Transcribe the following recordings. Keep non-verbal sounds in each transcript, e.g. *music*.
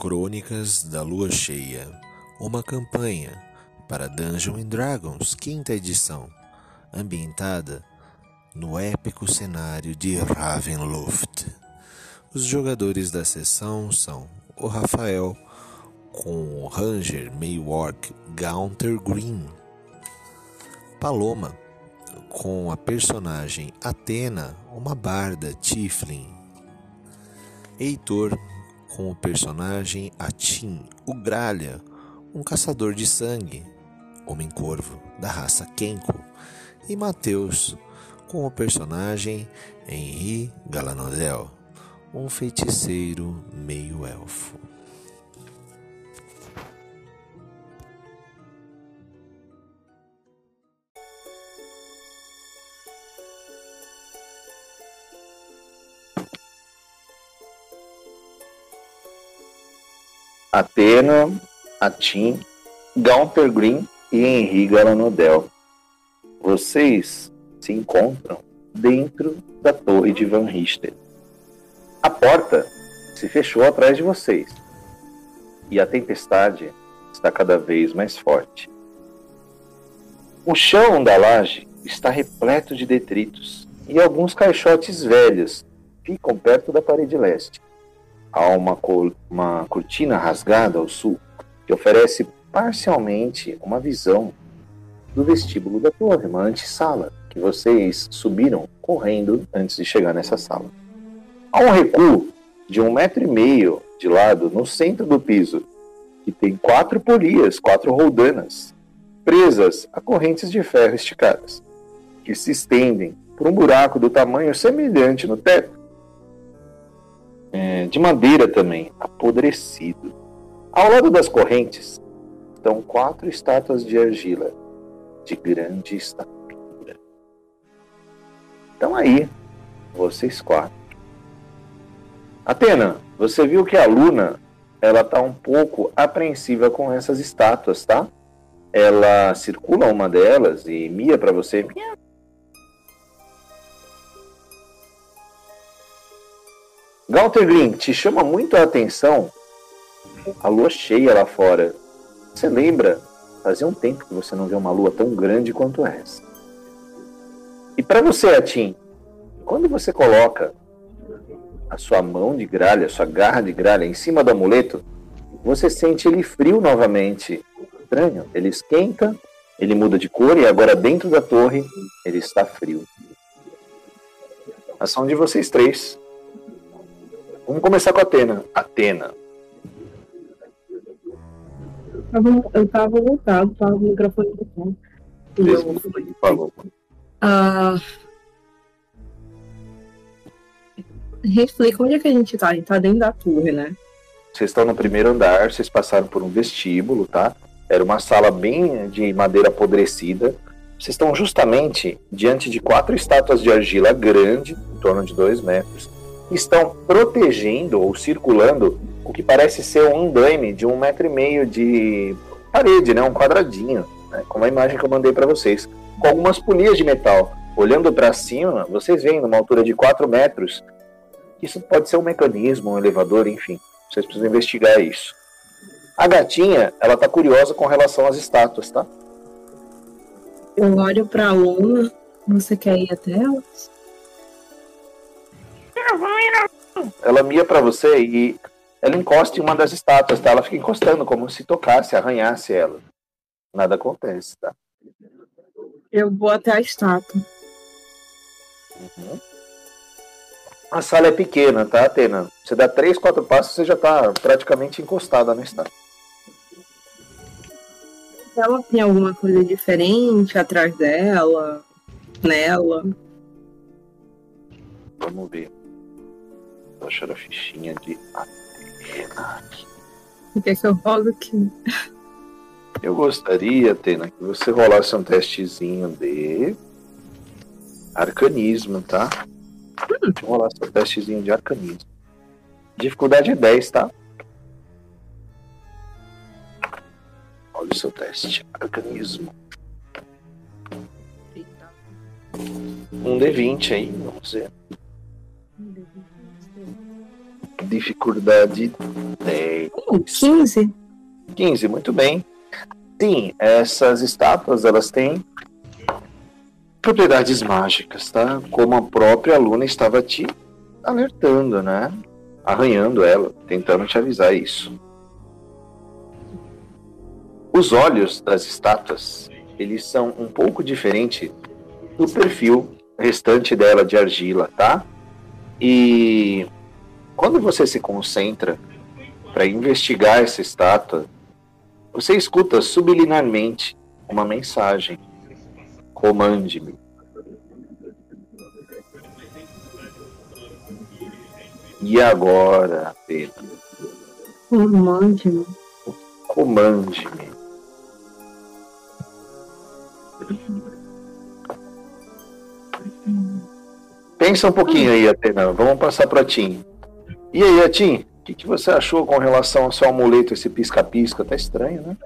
Crônicas da Lua Cheia, uma campanha para Dungeons Dragons, quinta edição, ambientada no épico cenário de Ravenloft. Os jogadores da sessão são o Rafael com o Ranger Maywork Gaunter Green, Paloma com a personagem Atena, uma barda Tiflin, Heitor com o personagem Atim, o Gralha, um caçador de sangue, homem-corvo da raça Kenko, e Mateus com o personagem Henri Galanodel, um feiticeiro meio-elfo. Atena, Atim, Gaunter Green e Henri Galanodel. Vocês se encontram dentro da torre de Van Richter. A porta se fechou atrás de vocês e a tempestade está cada vez mais forte. O chão da laje está repleto de detritos e alguns caixotes velhos ficam perto da parede leste há uma, uma cortina rasgada ao sul que oferece parcialmente uma visão do vestíbulo da torre, uma antessala que vocês subiram correndo antes de chegar nessa sala. Há um recuo de um metro e meio de lado no centro do piso, que tem quatro polias, quatro roldanas, presas a correntes de ferro esticadas, que se estendem por um buraco do tamanho semelhante no teto é, de madeira também, apodrecido. Ao lado das correntes estão quatro estátuas de argila, de grande estatura. Então aí, vocês quatro. Atena, você viu que a Luna ela está um pouco apreensiva com essas estátuas, tá? Ela circula uma delas e mia para você. Galter Green, te chama muito a atenção a lua cheia lá fora. Você lembra? Fazia um tempo que você não vê uma lua tão grande quanto essa. E para você, Atim, quando você coloca a sua mão de gralha, a sua garra de gralha em cima do amuleto, você sente ele frio novamente. Estranho. Ele esquenta, ele muda de cor e agora dentro da torre ele está frio. Ação de vocês três. Vamos começar com a Atena. Atena. Eu tava voltado, tava o microfone botado. Mesmo falou. Ah, explica onde é que a gente tá. A gente tá dentro da torre, né? Vocês estão no primeiro andar, vocês passaram por um vestíbulo, tá? Era uma sala bem de madeira apodrecida. Vocês estão justamente diante de quatro estátuas de argila grande, em torno de dois metros estão protegendo ou circulando o que parece ser um andaime de um metro e meio de parede, né, um quadradinho, né, como a imagem que eu mandei para vocês, com algumas polias de metal. Olhando para cima, vocês veem numa altura de 4 metros, isso pode ser um mecanismo, um elevador, enfim. Vocês precisam investigar isso. A gatinha, ela tá curiosa com relação às estátuas, tá? Eu olho para a Luna. Você quer ir até elas? Ela mia para você e ela encosta em uma das estátuas, tá? Ela fica encostando como se tocasse, arranhasse ela. Nada acontece, tá? Eu vou até a estátua. Uhum. A sala é pequena, tá, Atena? Você dá três, quatro passos, você já tá praticamente encostada na estátua. Ela tem alguma coisa diferente atrás dela, nela? Vamos ver. Vou achar a fichinha de Atena aqui. O que é que eu rolo aqui? Eu gostaria, Atena, que você rolasse um testezinho de arcanismo, tá? Hum. Vou rolar seu testezinho de arcanismo. Dificuldade é 10, tá? Olha o seu teste. Arcanismo. Um D20 aí, vamos ver. Dificuldade 10. Uh, 15? 15, muito bem. Sim, essas estátuas elas têm propriedades mágicas, tá? Como a própria Luna estava te alertando, né? Arranhando ela, tentando te avisar isso. Os olhos das estátuas, eles são um pouco diferentes do perfil restante dela de argila, tá? E quando você se concentra para investigar essa estátua, você escuta subliminarmente uma mensagem: Comande-me. E agora, Pedro? Comande-me. Comande-me. Pensa um pouquinho aí, Atena. Vamos passar para Tim. E aí, Atim? O que, que você achou com relação ao seu amuleto, esse pisca-pisca? Tá estranho, né?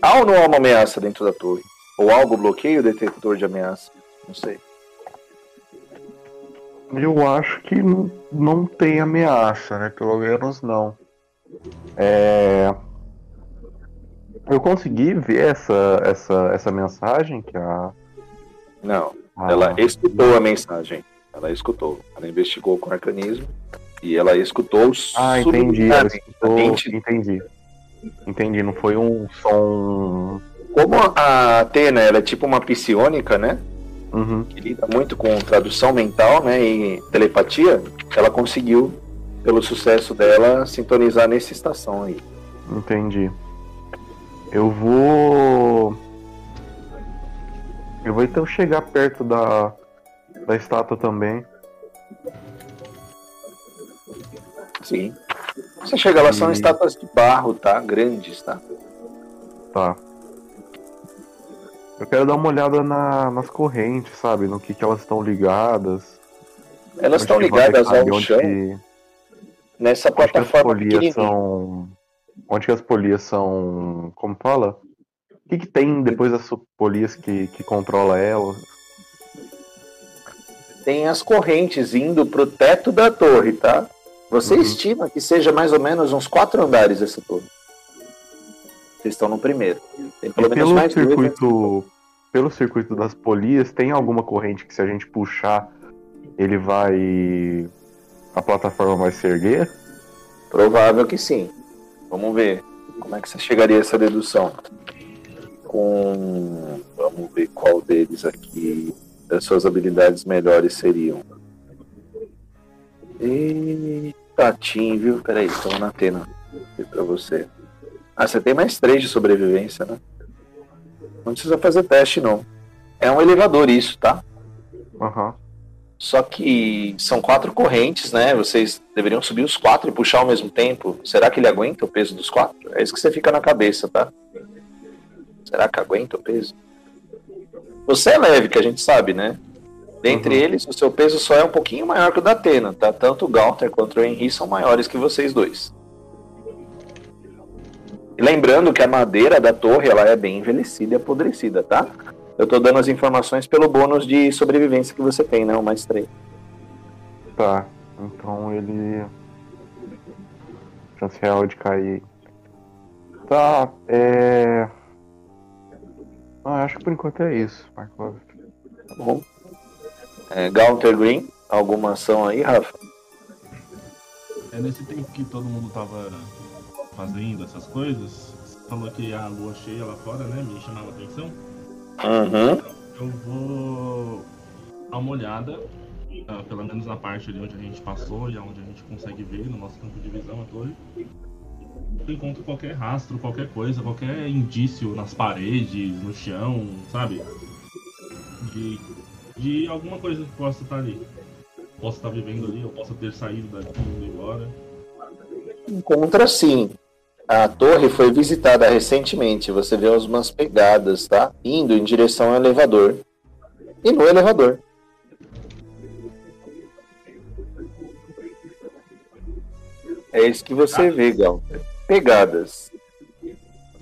Há ou não há uma ameaça dentro da torre? Ou algo bloqueia o detector de ameaça? Não sei. Eu acho que não, não tem ameaça, né? Pelo menos não. É... Eu consegui ver essa, essa, essa mensagem que a. Não. a- Ela escutou a mensagem. Ela escutou. Ela investigou com arcanismo e ela escutou Ah, entendi. Ela escutou, entendi. Entendi, não foi um som. Como a Atena ela é tipo uma psionica, né? Uhum. Que lida muito com tradução mental, né? E telepatia, ela conseguiu, pelo sucesso dela, sintonizar nessa estação aí. Entendi. Eu vou. Eu vou então chegar perto da, da estátua também. Sim. Você chega lá, são E- estátuas de barro, tá? Grandes, tá? Tá. Eu quero dar uma olhada na- nas correntes, sabe? No que, que elas estão ligadas. Elas estão ligadas ao onde chão, que- nessa onde que as plataforma polias são. Onde que as polias são. Como fala? O que, que tem depois das polias que, que controla elas? Tem as correntes indo pro teto da torre, tá? Você Uhum. estima que seja mais ou menos uns quatro andares essa torre. Vocês estão no primeiro. Tem pelo E menos pelo mais dois. né? circuito, pelo circuito das polias, tem alguma corrente que se a gente puxar, ele vai. A plataforma vai se erguer? Provável que sim. Vamos ver. Como é que você chegaria a essa dedução? Com. Vamos ver qual deles aqui suas habilidades melhores seriam. Eita, Tim, viu? Peraí, estamos na Atena. Pra você. Ah, você tem mais três de sobrevivência, né? Não precisa fazer teste, não. É um elevador isso, tá? Aham. Só que são quatro correntes, né? Vocês deveriam subir os quatro e puxar ao mesmo tempo. Será que ele aguenta o peso dos quatro? É isso que você fica na cabeça, tá? Será que aguenta o peso? Você é leve, que a gente sabe, né? Dentre Uhum. eles, o seu peso só é um pouquinho maior que o da Atena, tá? Tanto o Gaunter quanto o Henry são maiores que vocês dois. E lembrando que a madeira da torre ela é bem envelhecida e apodrecida, tá? Eu tô dando as informações pelo bônus de sobrevivência que você tem, né? O mais três. Tá. Então ele. Chance real de cair. Tá, é. Ah, acho que por enquanto é isso, Marco. Tá bom. É, Gaunter Green, alguma ação aí, Rafa? É nesse tempo que todo mundo tava fazendo essas coisas, você falou que a lua cheia lá fora, né, me chamava atenção. Uhum. Eu vou dar uma olhada, ah, pelo menos na parte ali onde a gente passou e onde a gente consegue ver no nosso campo de visão a torre. Eu encontro qualquer rastro, qualquer coisa, qualquer indício nas paredes, no chão, sabe? De, de alguma coisa que possa estar ali. Possa estar vivendo ali, ou possa ter saído daqui e embora. Encontra sim. A torre foi visitada recentemente. Você vê umas pegadas, tá? Indo em direção ao elevador. E no elevador. É isso que você vê, Gaunter. Pegadas.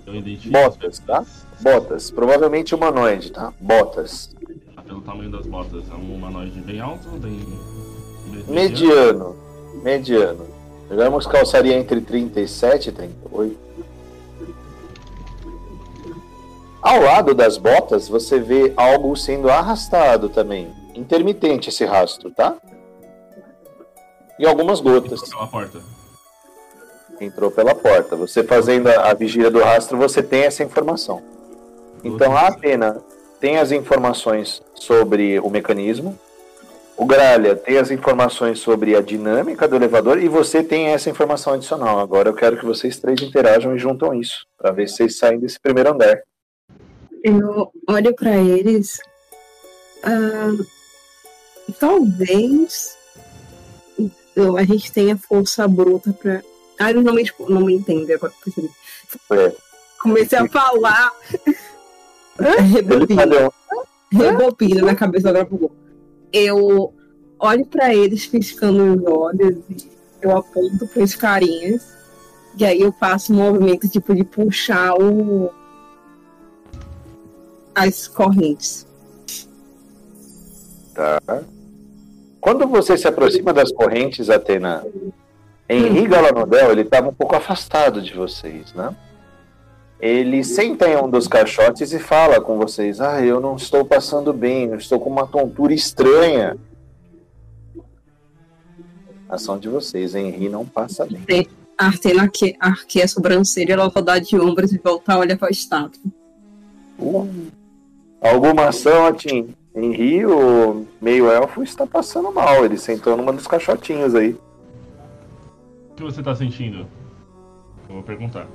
Eu identifico. Botas, tá? Botas. Provavelmente humanoide, tá? Botas. Ah, Pelo tamanho das botas? É um humanoide bem alto? Bem... Mediano. Mediano. Digamos calçaria entre 37 e 38. Ao lado das botas, você vê algo sendo arrastado também. Intermitente esse rastro, tá? E algumas gotas. Pela porta. Entrou pela porta. Você fazendo a, a vigília do rastro, você tem essa informação. Então a Atena tem as informações sobre o mecanismo, o Gralha tem as informações sobre a dinâmica do elevador e você tem essa informação adicional. Agora eu quero que vocês três interajam e juntam isso, para ver se vocês saem desse primeiro andar. Eu olho pra eles. ah, talvez eu- a gente tenha força bruta pra. Ah, eles não me, tipo, não me entendem agora. percebi. É. Comecei a falar. Ele Rebobina, rebobina na cabeça agora pro gol. Eu olho pra eles piscando os olhos e eu aponto pros carinhas. E aí eu faço um movimento tipo de puxar o. as correntes. Quando você se aproxima das correntes, Atena, Henri Galanodel, ele estava um pouco afastado de vocês, né? Ele senta em um dos caixotes e fala com vocês: Ah, eu não estou passando bem, eu estou com uma tontura estranha. Ação de vocês, Henri não passa bem. A Artena arque- arqueia a sobrancelha, ela rodar de ombros e voltar a olhar pra estátua. Uh, alguma ação, Atim? Henri, o meio-elfo, está passando mal. Ele sentou numa dos caixotinhos aí. O que você tá sentindo? Eu vou perguntar.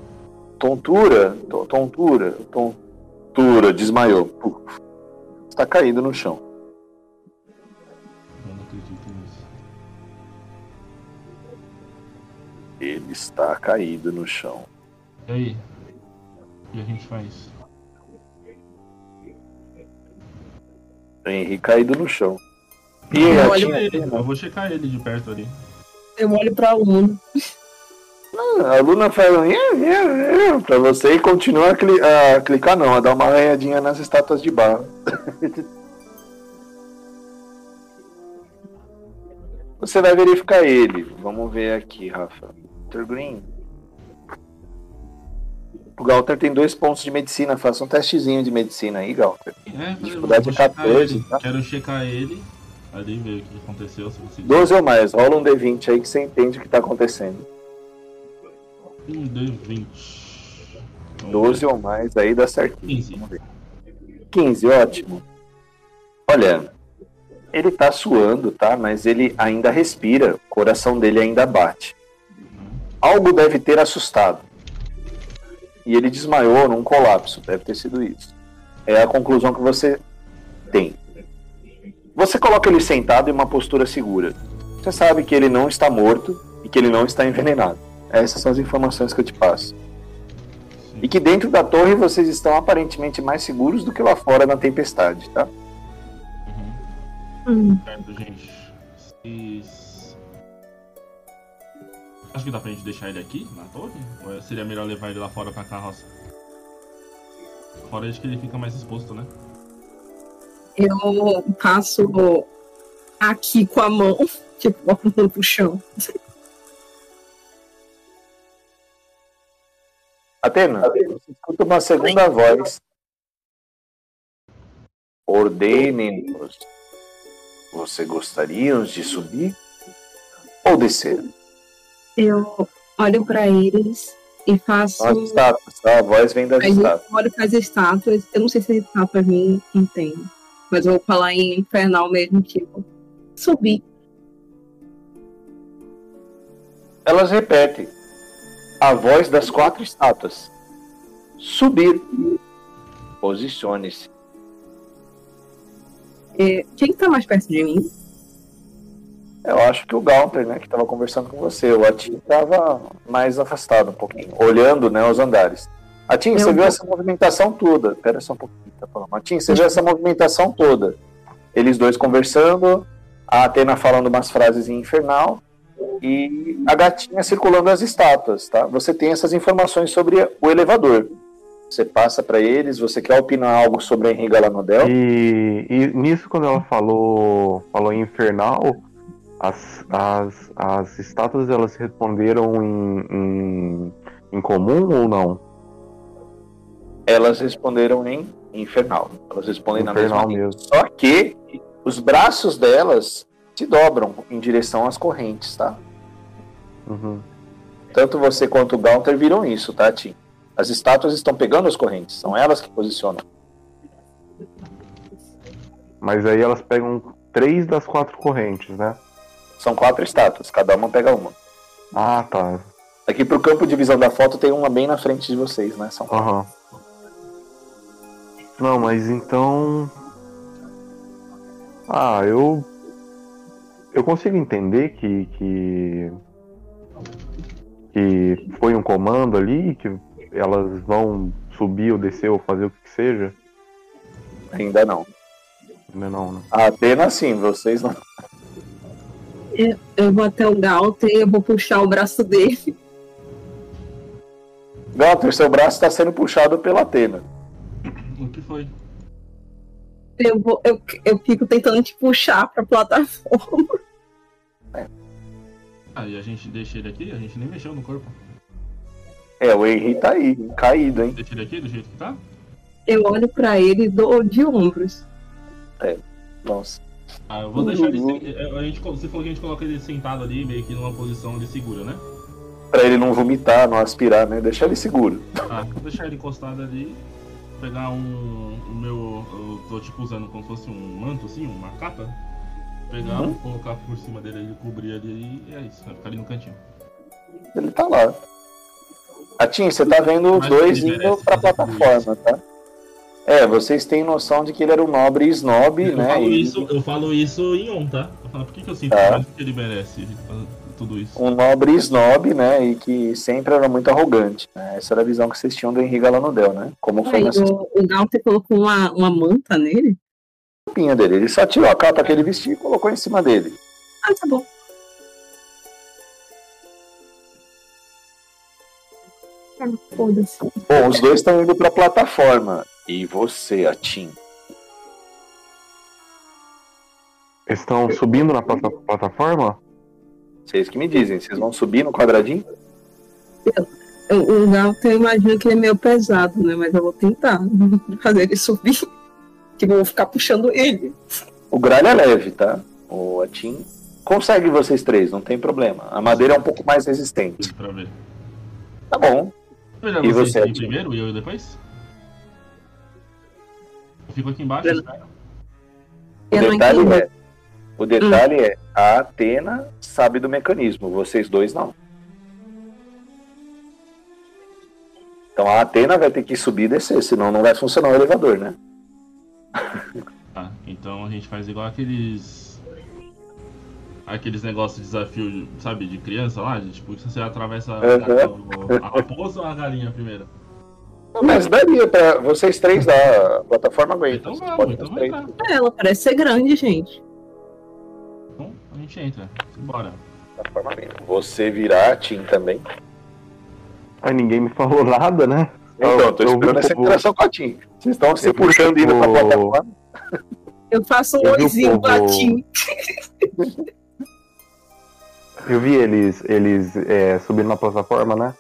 Tontura, to- tontura, tontura, desmaiou. Puf. Está caído no chão. Eu não acredito nisso. Ele está caído no chão. E aí? O que a gente faz? Henri caído no chão. E Eu Ele, eu vou checar ele de perto ali. Eu olho pra aluno. a Luna fala "Nhê, nhê, nhê", pra você e continua a, cli- a clicar não, a dar uma arranhadinha nas estátuas de barro. *laughs* Você vai verificar ele. Vamos ver aqui, Rafa. Dr. Green. O Galter tem dois pontos de medicina. Faça um testezinho de medicina aí, Galter. É, Dificuldade vou de checar 14, ele. tá? Quero checar ele ali, ver o que aconteceu. Se você... 12 ou mais. Rola um D20 aí que você entende o que tá acontecendo. Um D20. Vamos 12 ou mais aí dá certinho. 15. Vamos ver. 15, ótimo. Olha, ele tá suando, tá? Mas ele ainda respira, o coração dele ainda bate. Algo deve ter assustado. E ele desmaiou num colapso, deve ter sido isso. É a conclusão que você tem. Você coloca ele sentado em uma postura segura. Você sabe que ele não está morto e que ele não está envenenado. Essas são as informações que eu te passo. E que dentro da torre vocês estão aparentemente mais seguros do que lá fora na tempestade, tá? Uhum. Hum, Certo, gente. Vocês... Acho que dá pra gente deixar ele aqui, na torre? Ou seria melhor levar ele lá fora pra carroça? Fora de que ele fica mais exposto, né? Eu passo aqui com a mão, *laughs* tipo, apontando pro chão. Atena, você escuta uma segunda voz. Ordenem-nos. Você gostariam de subir ou descer? Eu olho pra eles e faço. As estátuas, tá? A voz vem das Aí eu estátuas. olho pras estátuas. Eu não sei se as estátuas me entendem. Mas eu vou falar em infernal mesmo, tipo, subir. Elas repetem a voz das quatro estátuas. Subir. Posicione-se. É, quem tá mais perto de mim? Eu acho que o Gaunter, né, que estava conversando com você. O Atim estava mais afastado um pouquinho, olhando né, os andares. Atim, Eu você viu essa movimentação toda? Pera só um pouquinho, tá falando. Atim, você viu essa movimentação toda? Eles dois conversando, a Atena falando umas frases em infernal e a gatinha circulando as estátuas, tá? Você tem essas informações sobre o elevador. Você passa para eles. Você quer opinar algo sobre a Henri Galanodel? E, e nisso, quando ela falou, falou em infernal, as, as, as estátuas elas responderam em, em, em comum ou não? Elas responderam em infernal. Elas respondem na mesma Infernal mesmo. Só que os braços delas se dobram em direção às correntes, tá? Uhum. Tanto você quanto o Gaunter viram isso, tá, Tim? As estátuas estão pegando as correntes, são elas que posicionam. Mas aí elas pegam três das quatro correntes, né? São quatro estátuas, cada uma pega uma. Ah, tá. Aqui pro campo de visão da foto tem uma bem na frente de vocês, né? São quatro. Aham. Não, mas então. Ah, eu. Eu consigo entender que. que. que foi um comando ali, que elas vão subir ou descer ou fazer o que seja. Ainda não. Não, não, né? A Atena, sim, vocês não. Eu vou até o Galter e eu vou puxar o braço dele. Gaunter, seu braço está sendo puxado pela Atena. O que foi? Eu, vou, eu, eu fico tentando te puxar pra plataforma. Ah, e a gente deixa ele aqui? A gente nem mexeu no corpo. É, o Henry tá aí, caído, hein? Deixa ele aqui do jeito que tá? Eu olho pra ele e dou de ombros. Nossa. Ah, eu vou deixar ele. se- A gente, você falou que a gente coloca ele sentado ali, meio que numa posição de segura, né? Pra ele não vomitar, não aspirar, né? Deixar ele seguro. Ah, vou deixar ele encostado ali. Pegar um. O meu. Eu tô tipo usando como se fosse um manto, assim, uma capa. Pegar, Uhum. colocar por cima dele, ele cobrir ali e é isso. Vai ficar ali no cantinho. Ele tá lá. Atim, você tá vendo os dois indo pra plataforma, tá? É, vocês têm noção de que ele era um nobre snob, Eu, né? falo E isso, eu falo isso em on, tá? Eu falo, por que, que eu sinto Tá. mais que ele merece tudo isso? Um nobre snob, né? E que sempre era muito arrogante. Né? Essa era a visão que vocês tinham do Henrique Galanodel, né? Como foi Aí na o, o Galter colocou uma, uma manta nele. espinha dele. Ele só tirou a capa que ele vestia e colocou em cima dele. Ah, tá bom. Ah, Foda-se. Bom, os dois estão indo pra plataforma. E você, Atim? Eles estão subindo na plata- plataforma? Vocês que me dizem, vocês vão subir no quadradinho? O, o Galter, eu imagino que ele é meio pesado, né? Mas eu vou tentar *laughs* fazer ele subir. Que eu vou ficar puxando ele. O gralho é leve, tá? O Atim consegue vocês três, não tem problema. A madeira é um pouco mais resistente. Pra ver. Tá bom. Melhor E vocês você, primeiro e eu depois? Eu fico aqui embaixo, Eu- espera. O Eu não detalhe entendi. é, o detalhe é, a Atena sabe do mecanismo, vocês dois não. Então a Atena vai ter que subir e descer, senão não vai funcionar o elevador, né? *laughs* Tá, então a gente faz igual aqueles. Aqueles negócios de desafio, sabe, de criança lá, de, tipo, você atravessa a- Uhum. a, raposa ou a galinha primeiro? Mas daria pra vocês três da plataforma aguenta. Então vamos, então três. É, Ela parece ser grande, gente. A gente entra. Bora. Você virar Tim também. Aí ninguém me falou nada, né? Então, tô Eu- eu esperando essa o povo- interação com a Tim. Vocês estão se Eu puxando indo pra povo- plataforma. Eu faço um Eu oizinho povo- batinho. Eu vi eles, eles é, subindo na plataforma, né?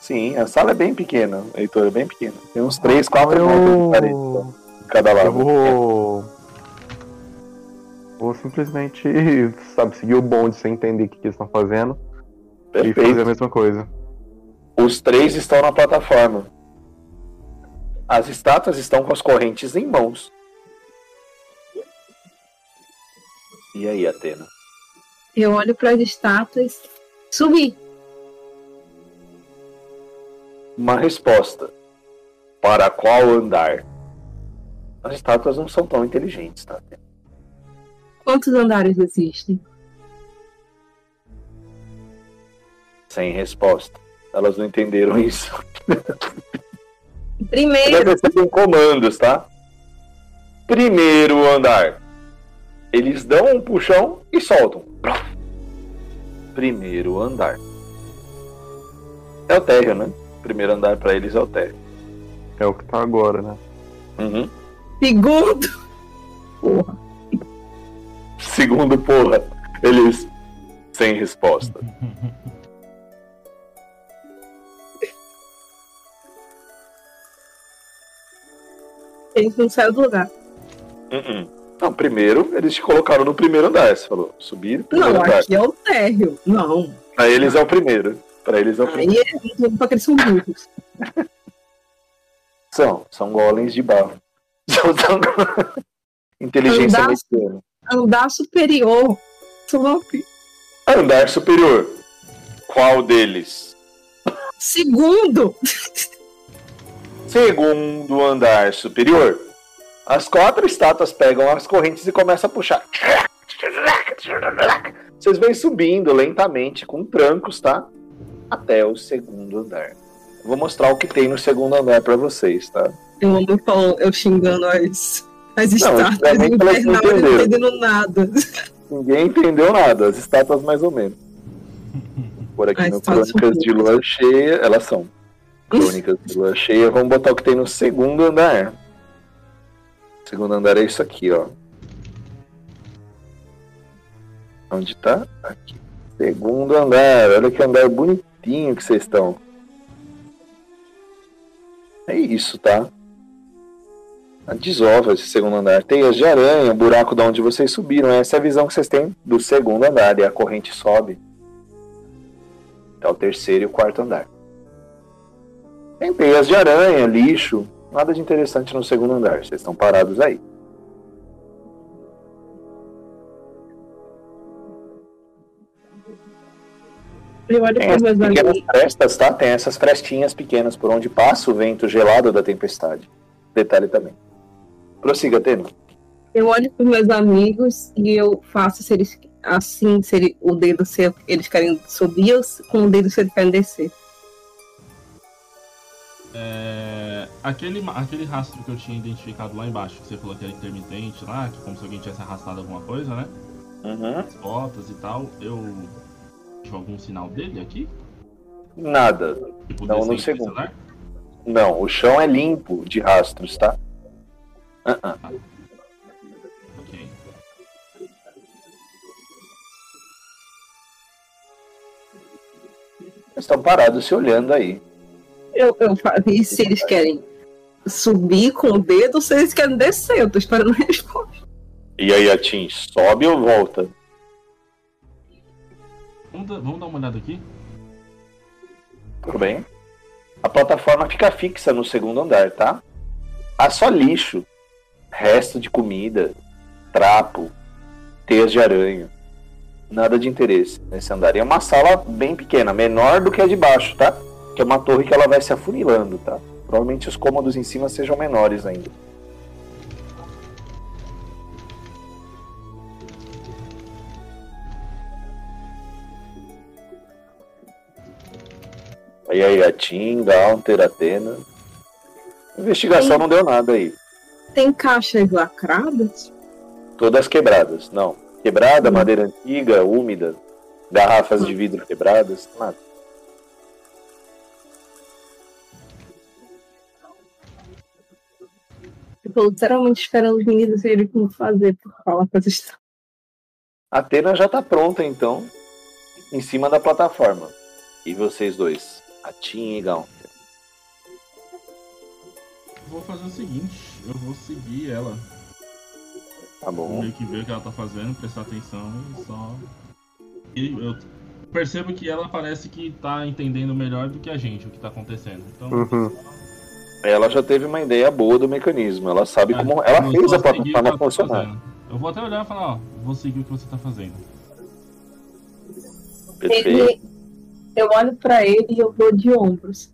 Sim, a sala é bem pequena, Heitor, é bem pequena. Tem uns 3, 4 metros de parede eu... então, cada lado. eu vou. Vou simplesmente, *laughs* sabe, seguir o bonde sem entender o que, que eles estão fazendo e fazer a Perfeito. mesma coisa. Os três estão na plataforma. As estátuas estão com as correntes em mãos. E aí, Atena? Eu olho para as estátuas. Subir. Uma resposta. Para qual andar? As estátuas não são tão inteligentes, tá? Atena? Quantos andares existem? Sem resposta. Elas não entenderam *laughs* isso. Primeiro, com comandos, tá? Primeiro andar. Eles dão um puxão e soltam. Primeiro andar. É o térreo, né? Primeiro andar pra eles é o térreo. É o que tá agora, né? Uhum. Segundo. Porra. Segundo, porra, eles sem resposta. Eles não saiu do lugar. Uhum. Não, primeiro, eles te colocaram no primeiro andar, você falou. Subir primeiro Não, andar. aqui é o térreo. Não. Pra eles é o primeiro. Pra eles é o primeiro. Aí é porque eles são burros. São, são golems de barro. *laughs* São, são... Inteligência Andar- mediana. Andar superior. Slop. Andar superior. Qual deles? Segundo. Segundo andar superior. As quatro estátuas pegam as correntes e começam a puxar. Vocês vêm subindo lentamente com trancos, tá? Até o segundo andar. Vou mostrar o que tem no segundo andar pra vocês, tá? Eu amo falando, eu xingando as, as estátuas não infernal, não entendendo nada. Ninguém entendeu nada, as estátuas mais ou menos. Por aqui As no Crônicas de Lua Cheia, elas são. Crônicas de Lua Cheia, vamos botar o que tem no segundo andar. O segundo andar é isso aqui, ó. Onde tá? Aqui. Segundo andar, olha que andar bonitinho que vocês estão. É isso, tá? Desova esse segundo andar. Teias de aranha, buraco de onde vocês subiram. Essa é a visão que vocês têm do segundo andar. E a corrente sobe. Até o terceiro e o quarto andar. Tem teias de aranha, lixo. Nada de interessante no segundo andar. Vocês estão parados aí. Eu olho Tem essas pequenas amigos. frestas, tá? Tem essas frestinhas pequenas por onde passa o vento gelado da tempestade. Detalhe também. Prossiga, Tena. Eu olho para meus amigos e eu faço se eles assim, se ele- o dedo se eles querem subir ou se- com o dedo se eles querem descer. É, aquele, aquele rastro que eu tinha identificado lá embaixo, que você falou que era intermitente lá, que como se alguém tivesse arrastado alguma coisa, né? Uhum. As botas e tal, eu. Vejo algum sinal dele aqui? Nada. Tipo, Não, no segundo. andar? Não, o chão é limpo de rastros, tá? Ah, ah. Ok. Eles estão parados se olhando aí. Eu, eu e se eles querem subir com o dedo ou se eles querem descer? Eu tô esperando a resposta. E aí a Tim sobe ou volta? Vamos, dar- vamos dar uma olhada aqui? Tudo bem. A plataforma fica fixa no segundo andar, tá? Há só lixo, resto de comida, trapo, teias de aranha. Nada de interesse nesse andar. E é uma sala bem pequena, menor do que a de baixo, tá? Que é uma torre que ela vai se afunilando, tá? Provavelmente os cômodos em cima sejam menores ainda. Aí aí a Tim, Gaunter, Atena. Investigação Sim. não deu nada aí. Tem caixas lacradas? Todas quebradas. Não. Quebrada, Hum. madeira antiga, úmida, garrafas de vidro quebradas, nada. Eu tô literalmente esperando os meninos verem como fazer pra falar com as estátuas. A Atena já tá pronta, então, em cima da plataforma. E vocês dois, a Tim e Gaunter. Vou fazer o seguinte, eu vou seguir ela. Tá Vou bom? meio que ver o que ela tá fazendo, prestar atenção e só. E eu percebo que ela parece que tá entendendo melhor do que a gente o que tá acontecendo. Então. Uhum. Ela já teve uma ideia boa do mecanismo. Ela sabe é, como. Ela fez a plataforma tá funcionar. fazendo. Eu vou até olhar e falar, ó, vou seguir o que você tá fazendo. Perfeito. Ele, eu olho pra ele e eu dou de ombros.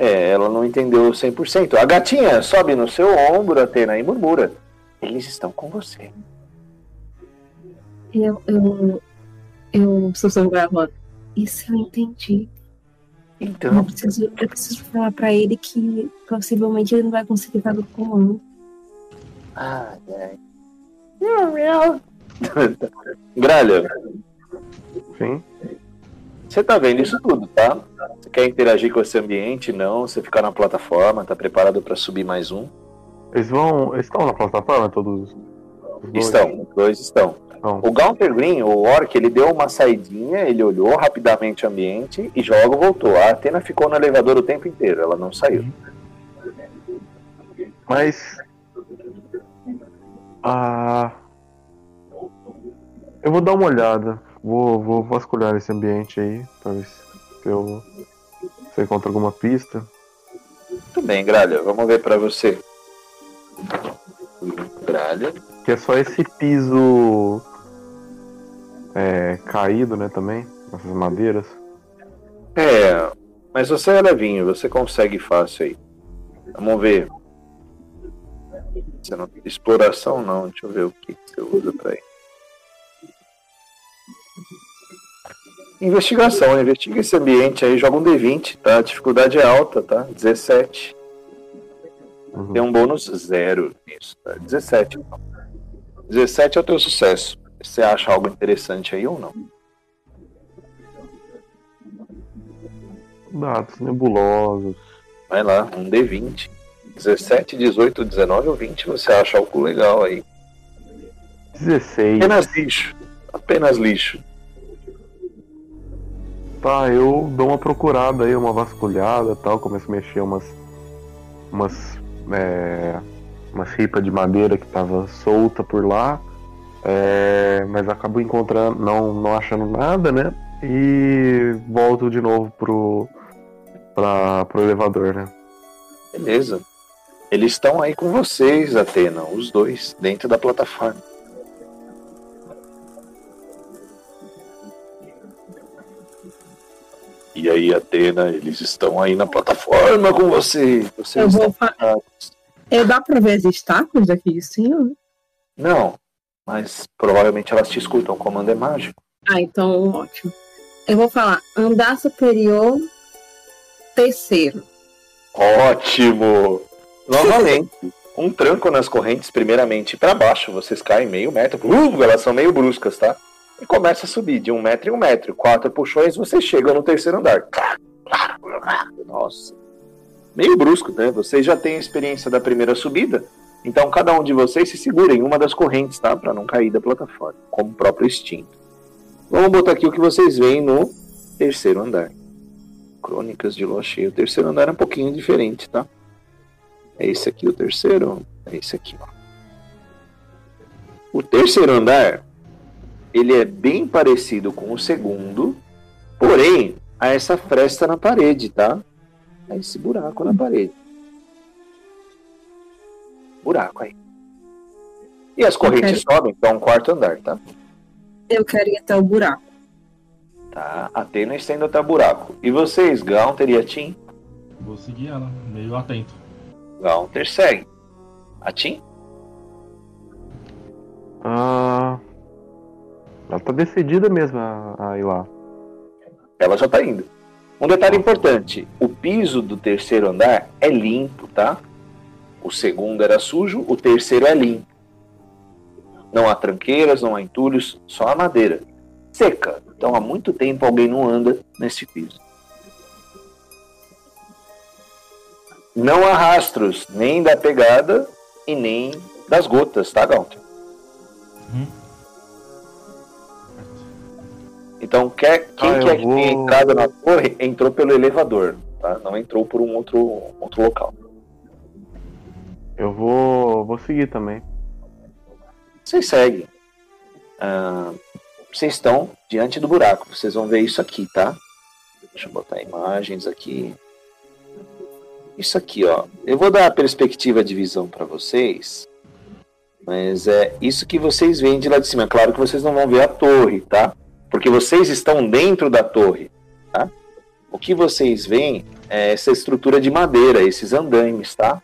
É, ela não entendeu 100%. A gatinha sobe no seu ombro, Atena, e murmura. Eles estão com você. Eu, eu, eu ela. Isso eu entendi. Eu Então, preciso, eu preciso falar pra ele que possivelmente ele não vai conseguir o comando. Ai, ai. Miau, miau. *laughs* Gralha, Sim. Você tá vendo isso tudo, tá? Você quer interagir com esse ambiente? Não. Você ficar na plataforma, tá preparado para subir mais um? Eles vão. Eles estão na plataforma, todos? os dois? Estão, os dois estão. Estão. O Gaunter Green, o Orc, ele deu uma saidinha, ele olhou rapidamente o ambiente e joga voltou. A Atena ficou no elevador o tempo inteiro, ela não saiu. Mas. Ah. Eu vou dar uma olhada. Vou, vou vasculhar esse ambiente aí, pra ver se eu, se eu encontro alguma pista. Muito bem, Gralha, vamos ver pra você. Gralha. Que é só esse piso é, caído, né, também. Essas madeiras. É, mas você é levinho, você consegue fácil aí. Vamos ver. Não- Exploração não, deixa eu ver o que que você usa pra ir. Investigação, investiga esse ambiente aí, joga um D20, tá? A dificuldade é alta, tá? 17. Uhum. Tem um bônus zero nisso, tá? 17. então. 17 é o teu sucesso. Você acha algo interessante aí ou não? Dados nebulosos. Vai lá, um D20. 17, 18, 19 ou 20, você acha algo legal aí. 16. Apenas lixo. Apenas lixo. Tá, eu dou uma procurada aí, uma vasculhada tal, começo a mexer umas. umas. É, umas ripas de madeira que tava solta por lá. É, mas acabo encontrando, não, não achando nada, né? E volto de novo pro. Pra, pro elevador, né? Beleza. Eles estão aí com vocês, Atena, os dois, dentro da plataforma. E aí, Atena, eles estão aí na plataforma com você. Vocês Eu vou estão fa- parados. Eu dá pra ver as estátuas daqui de cima? Não, mas provavelmente elas te escutam. O comando é mágico. Ah, então ótimo. Eu vou falar andar superior terceiro. Ótimo! Novamente, um tranco nas correntes, primeiramente para baixo, vocês caem meio metro, uh, elas são meio bruscas, tá? E começa a subir de um metro em um metro. Quatro puxões, você chega no terceiro andar. Nossa. Meio brusco, né? Vocês já têm a experiência da primeira subida, então cada um de vocês se segura em uma das correntes, tá? Para não cair da plataforma, como o próprio instinto. Vamos botar aqui o que vocês veem no terceiro andar. Crônicas de Lua Cheia. O terceiro andar é um pouquinho diferente, tá? É esse aqui o terceiro? É esse aqui, ó. O terceiro andar, ele é bem parecido com o segundo, porém, há essa fresta na parede, tá? Há esse buraco na parede. Buraco aí. E as correntes sobem para um quarto andar, tá? Eu quero ir até o buraco. Tá. Atena estendo até o buraco. E vocês, Gaunter e Atim? Vou seguir ela, meio atento. Gaunter segue. Atim? Ah. Ela tá decidida mesmo a, a ir lá. Ela já tá indo. Um detalhe importante: o piso do terceiro andar é limpo, tá? O segundo era sujo, o terceiro é limpo. Não há tranqueiras, não há entulhos, só a madeira. Seca. Então há muito tempo alguém não anda nesse piso. Não há rastros nem da pegada e nem das gotas, tá, Gaunter? Uhum. Então, quer, quem Ah, quer que tenha vou- entrado na torre entrou pelo elevador, tá? Não entrou por um outro, outro local. Eu vou. vou seguir também. Vocês seguem. Ah, vocês estão diante do buraco. Vocês vão ver isso aqui, tá? Deixa eu botar imagens aqui. Isso aqui, ó. Eu vou dar a perspectiva de visão para vocês. Mas é isso que vocês veem de lá de cima. É claro que vocês não vão ver a torre, tá? Porque vocês estão dentro da torre, tá? O que vocês veem é essa estrutura de madeira, esses andaimes, tá?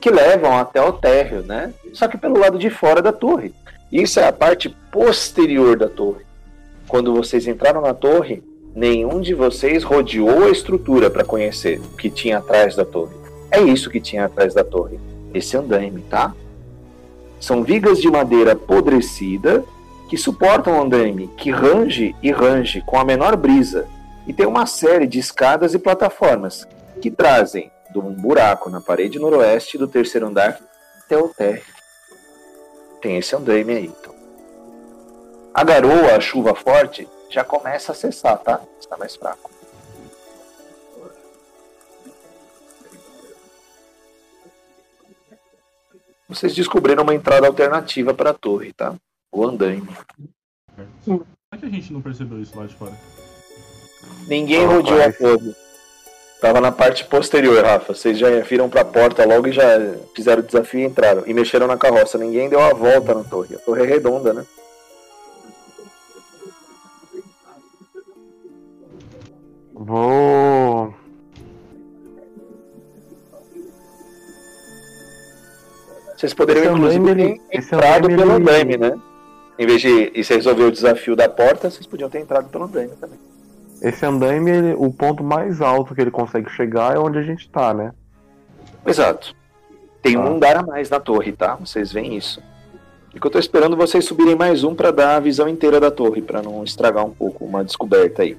Que levam até o térreo, né? Só que pelo lado de fora da torre. Isso é a parte posterior da torre. Quando vocês entraram na torre, nenhum de vocês rodeou a estrutura para conhecer o que tinha atrás da torre. É isso que tinha atrás da torre. Esse andaime, tá? São vigas de madeira apodrecida que suportam o andaime, que range e range com a menor brisa, e tem uma série de escadas e plataformas que trazem de um buraco na parede noroeste do terceiro andar até o térreo. Tem esse andaime aí, então. A garoa, a chuva forte, já começa a cessar, tá? Está mais fraco. Vocês descobriram uma entrada alternativa para a torre, tá? O andaime. Como é que a gente não percebeu isso lá de fora? Ninguém Ah, rodeou a torre. Tava na parte posterior, Rafa. Vocês já viram pra porta logo e já fizeram o desafio e entraram. E mexeram na carroça. Ninguém deu a volta na torre. A torre é redonda, né? Vou. Vocês poderiam, Esse inclusive, andaime, ter entrado andaime, pelo ele- andaime, né? Em vez de você resolver o desafio da porta, vocês podiam ter entrado pelo andaime também. Esse andaime, ele- o ponto mais alto que ele consegue chegar é onde a gente tá, né? Exato. Tem um Tá. andar a mais na torre, tá? Vocês veem isso. E que eu tô esperando vocês subirem mais um pra dar a visão inteira da torre, pra não estragar um pouco uma descoberta aí.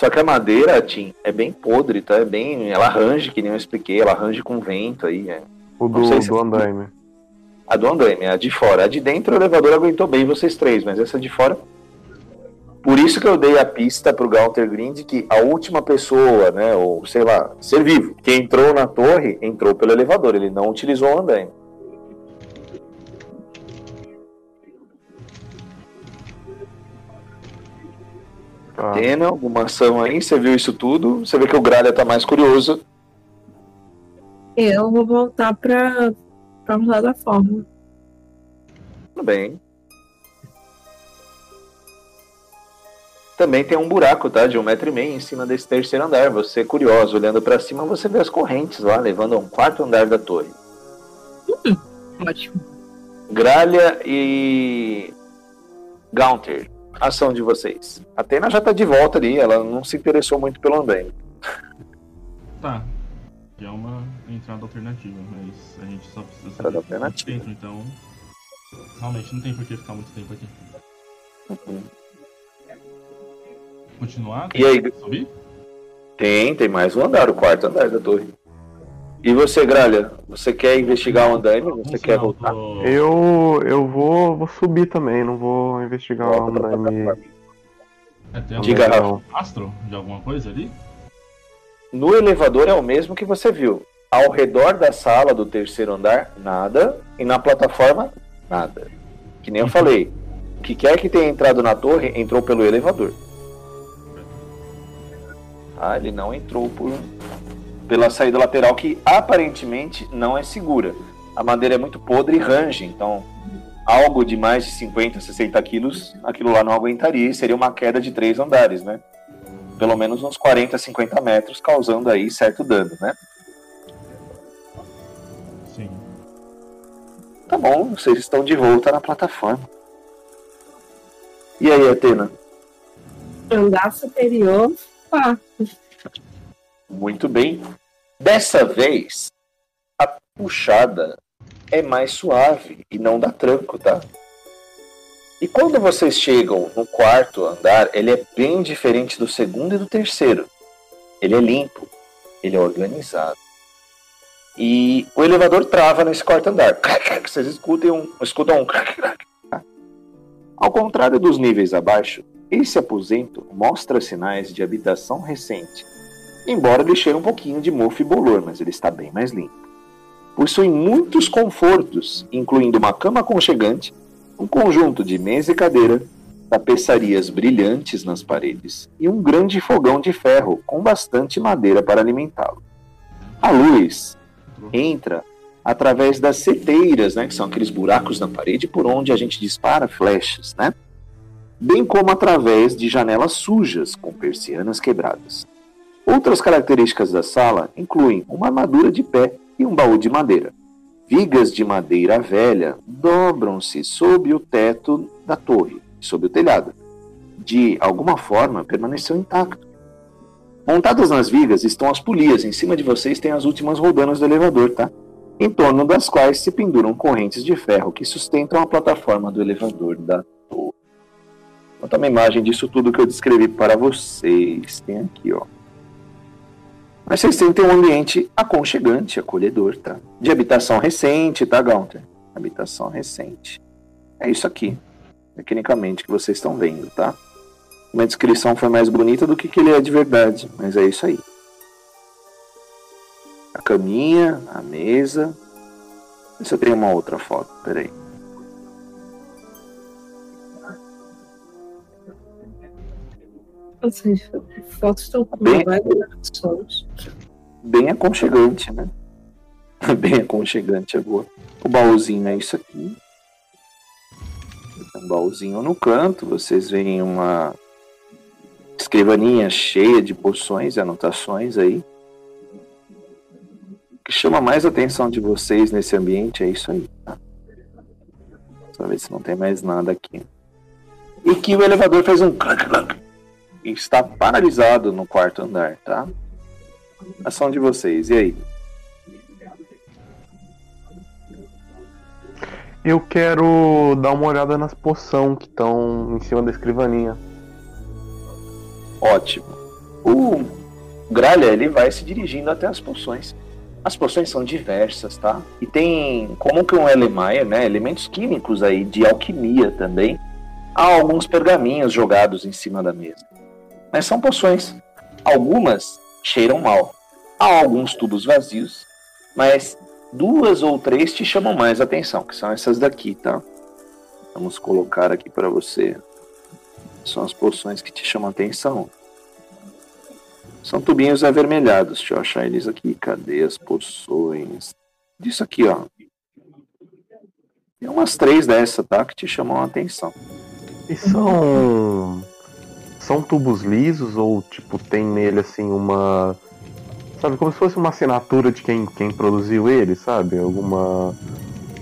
Só que a madeira, Tim, é bem podre, tá? É bem. Ela range, que nem eu expliquei, ela range com vento aí. é. O do, se- do andaime. A do andaime, a de fora. A de dentro o elevador aguentou bem vocês três, mas essa de fora. Por isso que eu dei a pista pro Gaunter Green de que a última pessoa, né, ou sei lá, ser vivo, que entrou na torre, entrou pelo elevador, ele não utilizou o andaime. Tá. Tena, alguma ação aí? Você viu isso tudo? Você vê que o Gralha tá mais curioso. Eu vou voltar pra, pra plataforma. Tudo bem. Também tem um buraco, tá? De um metro e meio em cima desse terceiro andar. Você curioso, olhando pra cima, você vê as correntes lá, levando a um quarto andar da torre. Ótimo. Gralha e. Gaunter, ação de vocês. A Atena já tá de volta ali, ela não se interessou muito pelo andaime. Tá. Que é uma entrada alternativa, mas a gente só precisa saber muito alternativa. dentro, então. Realmente não tem por que ficar muito tempo aqui. Continuar? E aí? Subir? Tem, tem mais um andar, o quarto andar da torre. E você, Gralha, você quer investigar o andaime? Você quer voltar? Eu, eu vou, vou subir também, não vou investigar o andaime. plataforma. É, tem Diga, algum Rafa. não. rastro de alguma coisa ali? No elevador é o mesmo que você viu. Ao redor da sala do terceiro andar, nada. E na plataforma, nada. Que nem eu falei. O que quer que tenha entrado na torre, entrou pelo elevador. Ah, ele não entrou por pela saída lateral, que aparentemente não é segura. A madeira é muito podre e range, então algo de mais de 50, 60 quilos, aquilo lá não aguentaria e seria uma queda de três andares, né? Pelo menos uns 40, 50 metros, causando aí certo dano, né? Sim. Tá bom, vocês estão de volta na plataforma. E aí, Atena? Andar superior. Ah, Muito bem. Dessa vez, a puxada é mais suave e não dá tranco, tá? E quando vocês chegam no quarto andar, ele é bem diferente do segundo e do terceiro. Ele é limpo, ele é organizado. E o elevador trava nesse quarto andar. *laughs* Vocês escutem um, escutam um. *laughs* Ao contrário dos níveis abaixo, esse aposento mostra sinais de habitação recente embora ele cheire um pouquinho de mofo e bolor, mas ele está bem mais limpo. Possui muitos confortos, incluindo uma cama aconchegante, um conjunto de mesa e cadeira, tapeçarias brilhantes nas paredes e um grande fogão de ferro com bastante madeira para alimentá-lo. A luz entra através das seteiras, né, que são aqueles buracos na parede por onde a gente dispara flechas, né? Bem como através de janelas sujas com persianas quebradas. Outras características da sala incluem uma armadura de pé e um baú de madeira. Vigas de madeira velha dobram-se sob o teto da torre, sob o telhado. De alguma forma, permaneceu intacto. Montadas nas vigas estão as polias. Em cima de vocês tem as últimas rodanas do elevador, tá? em torno das quais se penduram correntes de ferro que sustentam a plataforma do elevador da torre. Bota uma imagem disso tudo que eu descrevi para vocês. Tem aqui, ó. Mas vocês sentem um ambiente aconchegante, acolhedor, tá? De habitação recente, tá, Gaunter? Habitação recente. É isso aqui, tecnicamente, que vocês estão vendo, tá? Uma descrição foi mais bonita do que, que ele é de verdade, mas é isso aí. A caminha, a mesa. Se eu tenho uma outra foto, peraí. Fotos estão com Bem-. Bem aconchegante, né? *laughs* Bem aconchegante, é boa. O baúzinho é isso aqui. Um baúzinho no canto. Vocês veem uma escrivaninha cheia de poções e anotações aí. O que chama mais atenção de vocês nesse ambiente é isso aí, tá? Só ver se não tem mais nada aqui. E que o elevador fez um e está paralisado no quarto andar, tá? Ação de vocês, e aí? Eu quero dar uma olhada nas poção que estão em cima da escrivaninha. Ótimo. O Gralha, ele vai se dirigindo até as poções. As poções são diversas, tá? E tem, como que um Elemaier, né? Elementos químicos aí, de alquimia também. Há alguns pergaminhos jogados em cima da mesa. Mas são poções. Algumas cheiram mal. Há alguns tubos vazios, mas duas ou três te chamam mais atenção, que são essas daqui, tá? Vamos colocar aqui para você. São as poções que te chamam atenção. São tubinhos avermelhados. Deixa eu achar eles aqui. Cadê as poções? Disso aqui, ó. Tem umas três dessa, tá? Que te chamam a atenção. E são. São tubos lisos ou, tipo, tem nele, assim, uma. Sabe, como se fosse uma assinatura de quem, quem produziu ele, sabe? Alguma.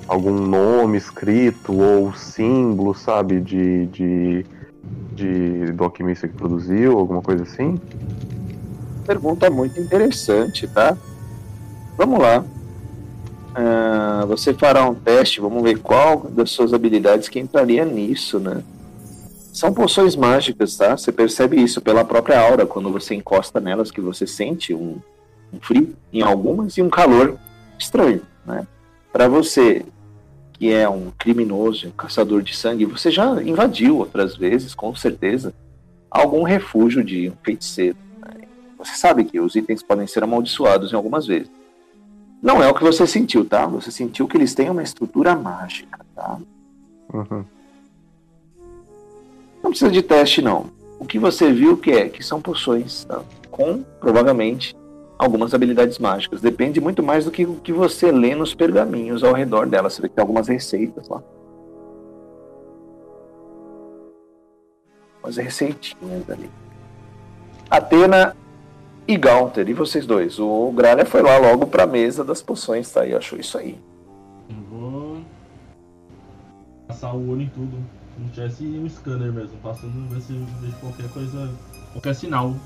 Algum nome escrito ou símbolo, sabe? De. de, de do alquimista que produziu, alguma coisa assim? Pergunta muito interessante, tá? Vamos lá. Ah, você fará um teste, vamos ver qual das suas habilidades que entraria nisso, né? São poções mágicas, tá? Você percebe isso pela própria aura quando você encosta nelas, que você sente um, um frio em algumas e um calor estranho, né? Para você que é um criminoso, um caçador de sangue, você já invadiu outras vezes, com certeza, algum refúgio de um feiticeiro. né? Você sabe que os itens podem ser amaldiçoados em algumas vezes. Não é o que você sentiu, tá? Você sentiu que eles têm uma estrutura mágica, tá? Uhum. Não precisa de teste, não. O que você viu que é? Que são poções, tá? Com, provavelmente, algumas habilidades mágicas. Depende muito mais do que o que você lê nos pergaminhos ao redor dela. Você vê que tem algumas receitas lá. Umas receitinhas ali. Atena e Gaunter, e vocês dois? O Gralha foi lá logo pra mesa das poções, tá? E achou isso aí. Eu vou passar o olho em tudo. Como se tivesse um scanner mesmo, passando ver se vejo qualquer coisa, qualquer sinal.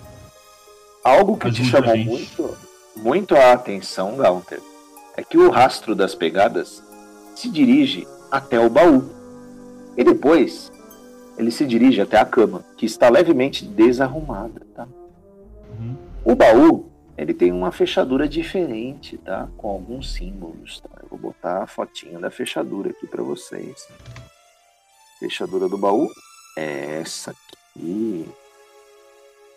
Algo que te chamou muito, muito a atenção, Gaunter, é que o rastro das pegadas se dirige até o baú. E depois, ele se dirige até a cama, que está levemente desarrumada, tá? Uhum. O baú, ele tem uma fechadura diferente, tá? Com alguns símbolos, tá? Eu vou botar a fotinha da fechadura aqui para vocês. Fechadura do baú é essa aqui.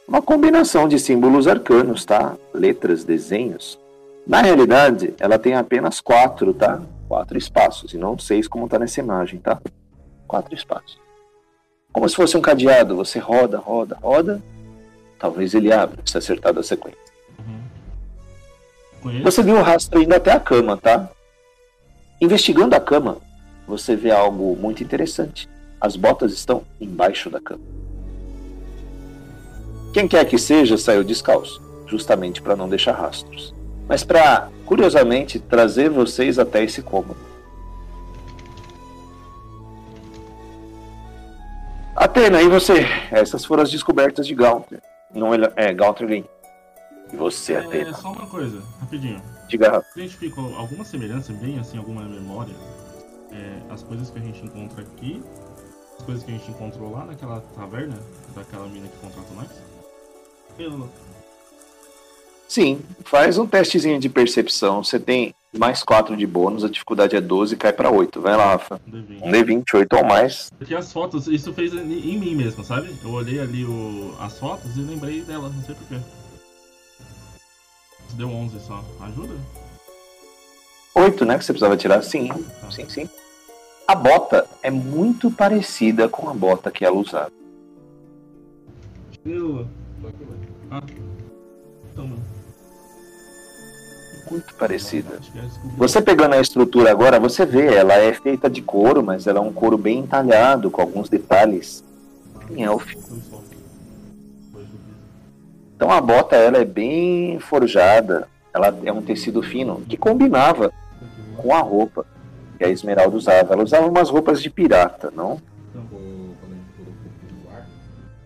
Uma combinação de símbolos arcanos, tá? Letras, desenhos. Na realidade, ela tem apenas quatro, tá? Quatro espaços, e não seis como tá nessa imagem, tá? Quatro espaços. Como se fosse um cadeado, você roda, roda, roda. Talvez ele abra, se acertar da sequência. Uhum. Você viu o rastro indo até a cama, tá? Investigando a cama, você vê algo muito interessante. As botas estão embaixo da cama. Quem quer que seja saiu descalço, justamente para não deixar rastros. Mas para, curiosamente, trazer vocês até esse cômodo. Atena, e você? Essas foram as descobertas de Gaunter. Não, é, Gaunter. E você, É, Atena? só uma coisa, rapidinho. Diga rápido. Identificou alguma semelhança, bem assim, alguma memória? É, as coisas que a gente encontra aqui, coisas que a gente encontrou lá naquela taverna, daquela mina que contratou nós? Pelo... Sim, faz um testezinho de percepção. Você tem mais 4 de bônus, a dificuldade é 12 e cai pra 8. Vai lá, Rafa. D20. Um D28 ou mais. Porque as fotos, isso fez em mim mesmo, sabe? Eu olhei ali o, as fotos e lembrei dela, não sei porquê. Deu 11 só. Ajuda? 8, né? Que você precisava tirar? Sim, sim, sim. A bota é muito parecida com a bota que ela usava. Eu... Ah. Toma. Muito parecida. Você pegando a estrutura agora, você vê, ela é feita de couro, mas ela é um couro bem entalhado, com alguns detalhes em elfo. Juízo. Então a bota ela é bem forjada, ela é um tecido fino que combinava com a roupa que a Esmeralda usava. Ela usava umas roupas de pirata, não? Quando a gente colocou o ar,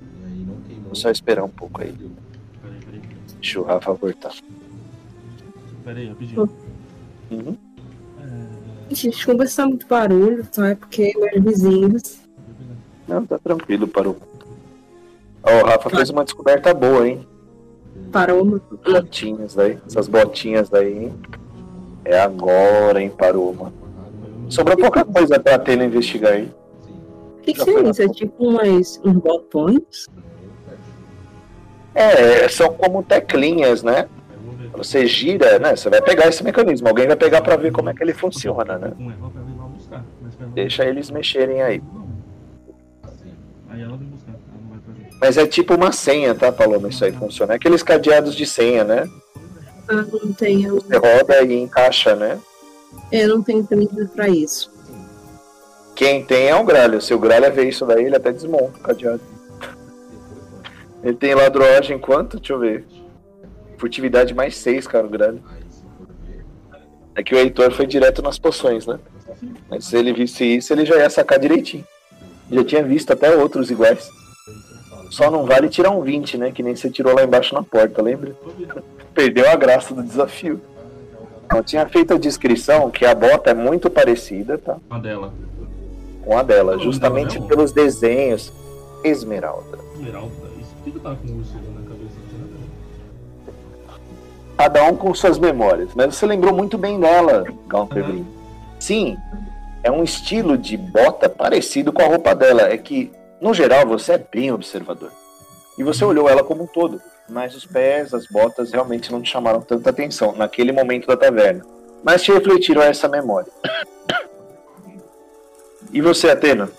e aí não queimou. Vou só esperar um pouco aí. Peraí, peraí. Deixa o Rafa cortar. Peraí, rapidinho. Uhum. É... Gente, conversar muito barulho, então é porque meus vizinhos. Não, tá tranquilo, parou. Ó, o Rafa fez uma descoberta boa, hein? Parou. Botinhas daí, essas botinhas daí, hein? É agora, hein, Paroma. Sobrou pouca coisa pra Atena investigar aí. O que, que é isso? É tipo umas, uns botões? É, são como teclinhas, né? Você gira, né? Você vai pegar esse mecanismo. Alguém vai pegar pra ver como é que ele funciona, né? Deixa eles mexerem aí. Aí ela buscar. Ela não vai trazer. Mas é tipo uma senha, tá, Paloma? Isso aí funciona. É aqueles cadeados de senha, né? Ah, não tenho. Você roda e encaixa, né? Eu não tenho camisa pra isso. Quem tem é o Gralha. Se o Gralha vê isso daí, ele até desmonta o cadeado. Ele tem ladroagem quanto? Deixa eu ver. Furtividade mais 6, cara, o Gralha. É que o Heitor foi direto nas poções, né? Mas se ele visse isso, ele já ia sacar direitinho. Já tinha visto até outros iguais. Só não vale tirar um 20, né? Que nem você tirou lá embaixo na porta, lembra? Perdeu a graça do desafio. Eu tinha feito a descrição que a bota é muito parecida, tá? A dela. Com a dela, Não, justamente não, não. pelos desenhos. Esmeralda. Esmeralda. Isso. Por que que tá com o urso na cabeça? Cada um com suas memórias. Mas você lembrou muito bem dela, Counter Uhum. Sim, é um estilo de bota parecido com a roupa dela. É que, no geral, você é bem observador. E você olhou ela como um todo. Mas os pés, as botas realmente não te chamaram tanta atenção naquele momento da taverna. Mas te refletiram essa memória. *coughs* E você, Atena?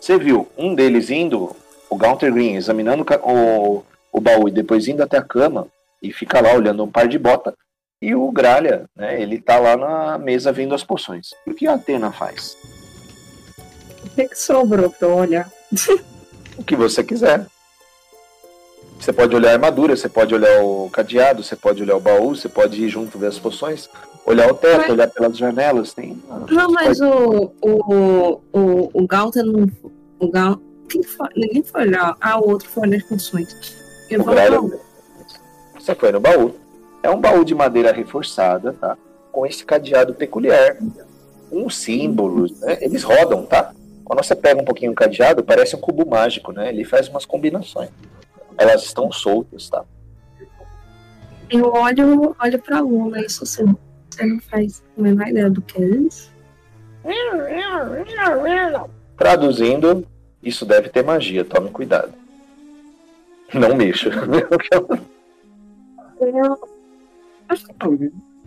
Você viu um deles indo, o Gaunter Green, examinando o o, baú e depois indo até a cama e fica lá olhando um par de bota. E o Gralha, né, ele tá lá na mesa vendo as poções. E o que a Atena faz? O que, que sobrou pra olhar? O que você quiser. Você pode olhar a armadura, você pode olhar o cadeado, você pode olhar o baú, você pode ir junto ver as poções, olhar o teto, Mas- olhar pelas janelas. Tem... Não, mas o. O. O, o Galta não. O Gal. Quem foi? Ninguém foi olhar. Ah, o outro foi olhar as funções. Eu O vou não. Você foi no baú. É um baú de madeira reforçada, tá? Com esse cadeado peculiar. Com símbolos, né? Eles rodam, tá? Quando você pega um pouquinho o cadeado, parece um cubo mágico, né? Ele faz umas combinações. Elas estão soltas, tá? Eu olho, olho pra Luna, isso assim. Você não faz a menor ideia do que é isso? Traduzindo, isso deve ter magia, tome cuidado. Não mexa. *laughs* Eu. Acho que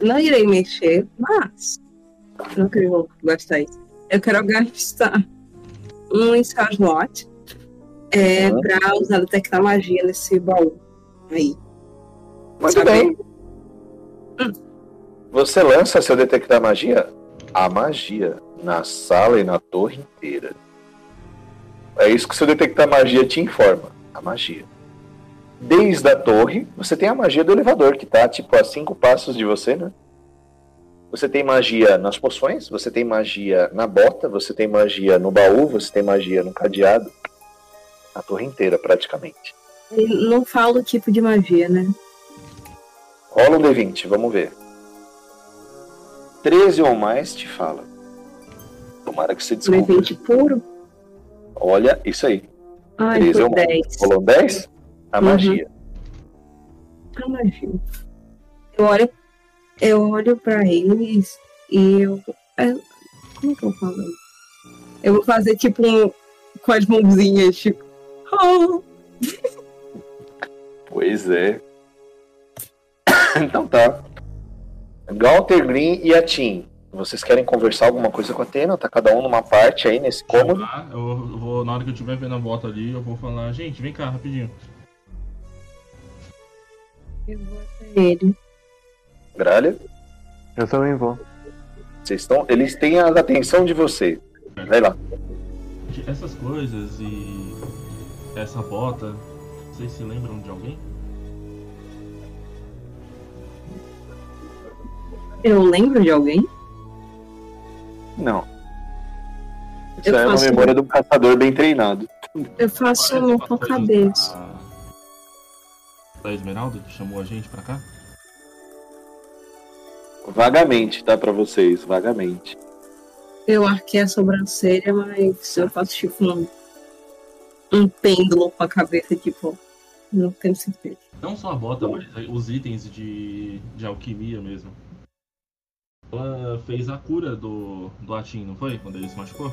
não. Irei mexer, mas. Não que eu vou gastar isso. Eu quero gastar um slot é, Uhum. pra usar detectar magia nesse baú. Aí. Muito Sabe? bem. Você lança seu detectar magia? A magia na sala e na torre inteira. É isso que seu detectar magia te informa. A magia. Desde a torre, você tem a magia do elevador, que tá tipo a cinco passos de você, né? Você tem magia nas poções, você tem magia na bota, você tem magia no baú, você tem magia no cadeado. A torre inteira, praticamente. Ele não fala o tipo de magia, né? Rola um D20, vamos ver. 13 ou mais te fala. Tomara que você descubra. D20 puro? Olha, isso aí. Ai, 13 ou mais. 10. Rolou 10? A Uhum. magia. Ah, imagina. Eu olho, eu olho pra eles e eu. é, como é que eu falo? Eu vou fazer tipo um. Com as mãozinhas, tipo. *laughs* Pois é. *coughs* então tá. Galter Green e a Tim. Vocês querem conversar alguma coisa com a Atena? Tá cada um numa parte aí nesse cômodo? Eu, eu vou, na hora que eu estiver vendo a bota ali, eu vou falar, gente, vem cá, rapidinho. Eu vou até ele. Gralha? Eu também vou. Vocês estão. Eles têm a atenção de você. Vai lá. Essas coisas e essa bota, vocês se lembram de alguém? Eu lembro de alguém? Não. Isso Eu é uma faço- memória do caçador bem treinado. Eu faço um com a cabeça. Da, da Esmeralda, que chamou a gente pra cá? Vagamente, tá? Pra vocês, vagamente. Eu arquei a sobrancelha, mas eu faço tipo um, um pêndulo com a cabeça, tipo. Não tenho certeza. Não só a bota, mas os itens de, de alquimia mesmo. Ela fez a cura do, do Atim, não foi? Quando ele se machucou?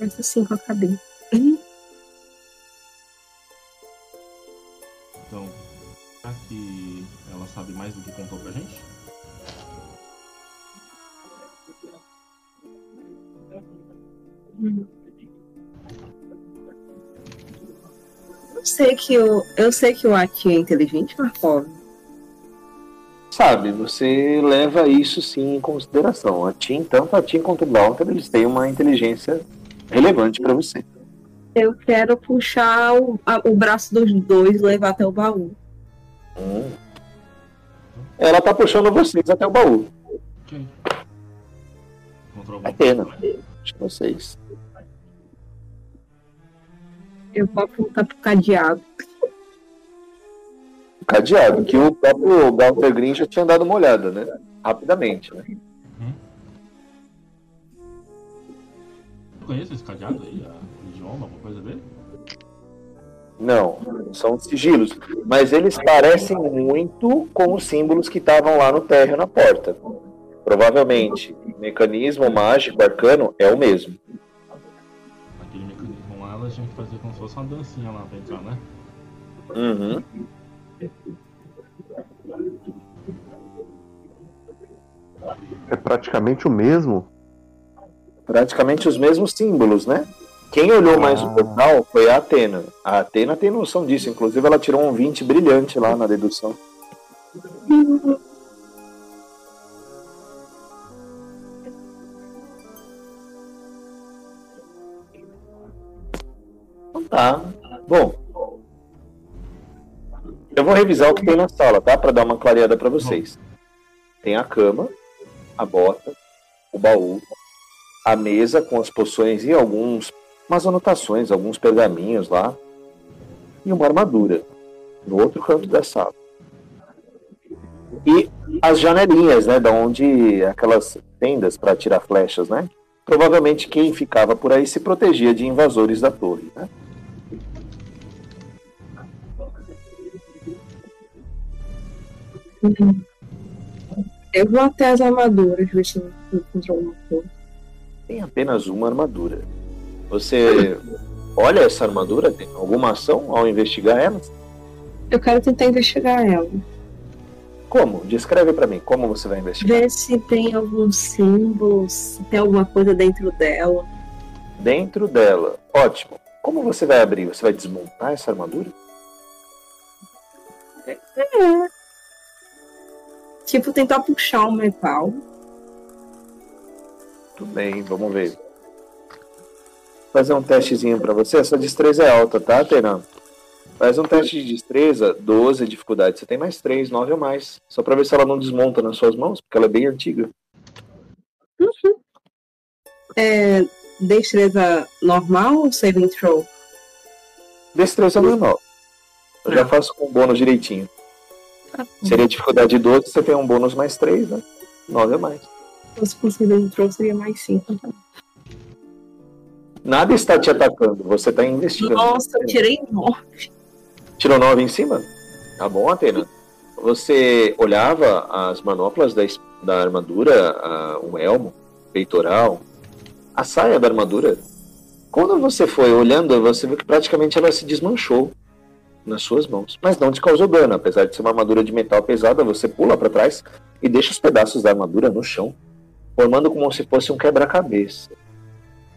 Mas assim com a cabeça. Então, será que ela sabe mais do que contou pra gente? Eu sei que o, eu sei que o Ati é inteligente, Markov. Sabe, você leva isso sim em consideração. A Tim, tanto a Tim quanto o Galter, eles têm uma inteligência relevante pra você. Eu quero puxar o, a- o braço dos dois e levar até o baú. Hum. Ela tá puxando vocês até o baú. Alguma Atena. coisa? De vocês. Eu vou apontar pro cadeado. Cadeado, que o próprio Galter Green já tinha dado uma olhada, né? Rapidamente, né? Eu conheço esse cadeado aí, o idioma, alguma coisa dele? Não, são sigilos. Mas eles parecem muito com os símbolos que estavam lá no térreo na porta. Provavelmente, o mecanismo mágico arcano é o mesmo. Lá, ela tinha que fazer como se fosse uma dancinha lá pra entrar, né? Uhum. É praticamente o mesmo. Praticamente os mesmos símbolos, né? Quem olhou mais o Ah. portal foi a Atena. A Atena tem noção disso. Inclusive, ela tirou um 20 brilhante lá na dedução. Tá. Bom. Eu vou revisar o que tem na sala, tá? Pra dar uma clareada pra vocês. Tem a cama, a bota, o baú, a mesa com as poções e alguns umas anotações, alguns pergaminhos lá e uma armadura no outro canto da sala. E as janelinhas, né, da onde aquelas tendas para tirar flechas, né? Provavelmente quem ficava por aí se protegia de invasores da torre, né? Eu vou até as armaduras, ver se eu encontro alguma coisa. Tem apenas uma armadura. Você olha essa armadura? Tem alguma ação ao investigar ela? Eu quero tentar investigar ela. Como? Descreve para mim. Como você vai investigar? Ver se tem algum símbolo, se tem alguma coisa dentro dela. Dentro dela. Ótimo. Como você vai abrir? Você vai desmontar essa armadura? É. Tipo, tentar puxar o metal. Tudo bem, vamos ver. Vou fazer um testezinho pra você. Essa destreza é alta, tá, Tenan? Faz um teste de destreza, 12 dificuldade. Você tem mais 3, 9 ou mais. Só pra ver se ela não desmonta nas suas mãos, porque ela é bem antiga. É, destreza normal ou saving throw? Destreza normal. Eu já faço com bônus direitinho. Seria dificuldade 12, você tem um bônus mais 3, né? 9 a mais. Se fosse conseguir entrou, seria mais 5. Tá? Nada está te atacando, você está investigando. Nossa, eu tirei 9. Tirou 9 em cima? Tá bom, Atena. Você olhava as manoplas da, da armadura, a- o elmo, peitoral, a saia da armadura. Quando você foi olhando, você viu que praticamente ela se desmanchou nas suas mãos. Mas não te causou dano, apesar de ser uma armadura de metal pesada, você pula para trás e deixa os pedaços da armadura no chão, formando como se fosse um quebra-cabeça.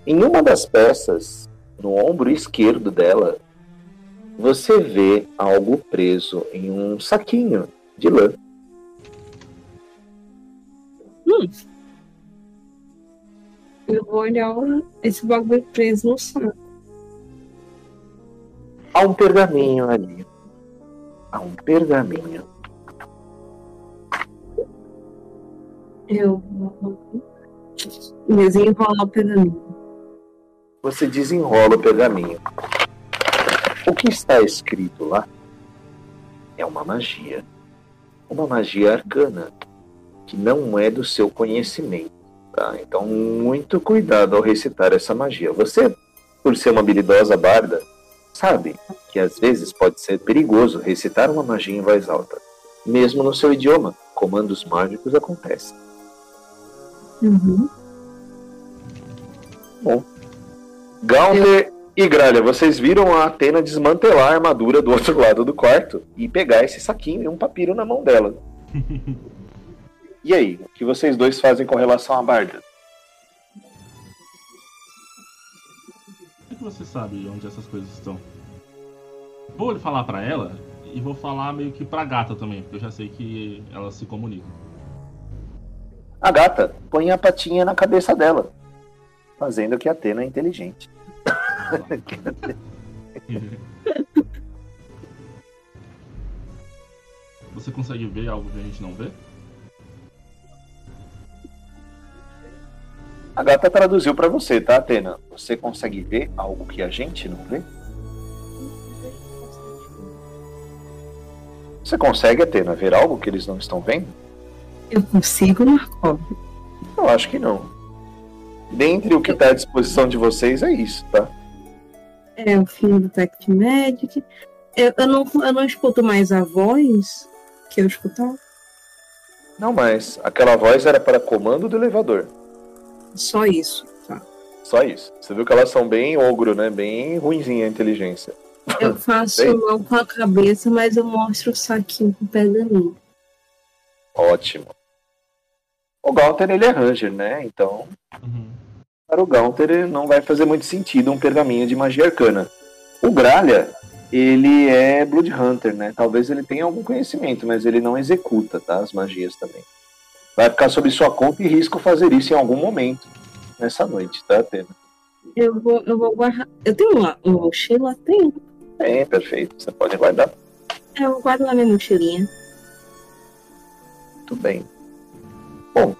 Em uma das peças, no ombro esquerdo dela, você vê algo preso em um saquinho de lã. Eu vou olhar esse bagulho preso no saco. Há um pergaminho ali. Há um pergaminho. Eu vou desenrolar o pergaminho. Você desenrola o pergaminho. O que está escrito lá é uma magia. Uma magia arcana que não é do seu conhecimento. Tá? Então, muito cuidado ao recitar essa magia. Você, por ser uma habilidosa barda, sabe que às vezes pode ser perigoso recitar uma magia em voz alta. Mesmo no seu idioma, comandos mágicos acontecem. Uhum. Gaunter e Gralha, vocês viram a Atena desmantelar a armadura do outro lado do quarto e pegar esse saquinho e um papiro na mão dela. *laughs* E aí, o que vocês dois fazem com relação à Barda? Que você sabe onde essas coisas estão? Vou falar pra ela e vou falar meio que pra gata também, porque eu já sei que elas se comunicam. A gata põe a patinha na cabeça dela, fazendo que a Atena é inteligente. Você consegue ver algo que a gente não vê? A gata traduziu pra você, tá, Atena? Você consegue ver algo que a gente não vê? Você consegue, Atena, ver algo que eles não estão vendo? Eu consigo, Markov. Eu acho que não. Dentre o que está à disposição de vocês é isso, tá? É o fim do Tech Magic. Eu, eu, não, eu não escuto mais a voz que eu escutava. Não mais. Aquela voz era para comando do elevador. Só isso. Tá. Só isso. Você viu que elas são bem ogro, né? Bem ruinzinha a inteligência. Eu *laughs* faço mão com a cabeça, mas eu mostro o saquinho com o pergaminho. Ótimo. O Gaunter, ele é Ranger, né? Então, Uhum. para o Gaunter não vai fazer muito sentido um pergaminho de magia arcana. O Gralha, ele é Blood Hunter, né? Talvez ele tenha algum conhecimento, mas ele não executa, tá? As magias também. Vai ficar sob sua conta e risco fazer isso em algum momento nessa noite, tá, Atena? Eu vou, eu vou guardar. Eu tenho uma, uma mochila? Tenho. É, perfeito. Você pode guardar. Eu guardo na minha mochilinha. Muito bem. Bom.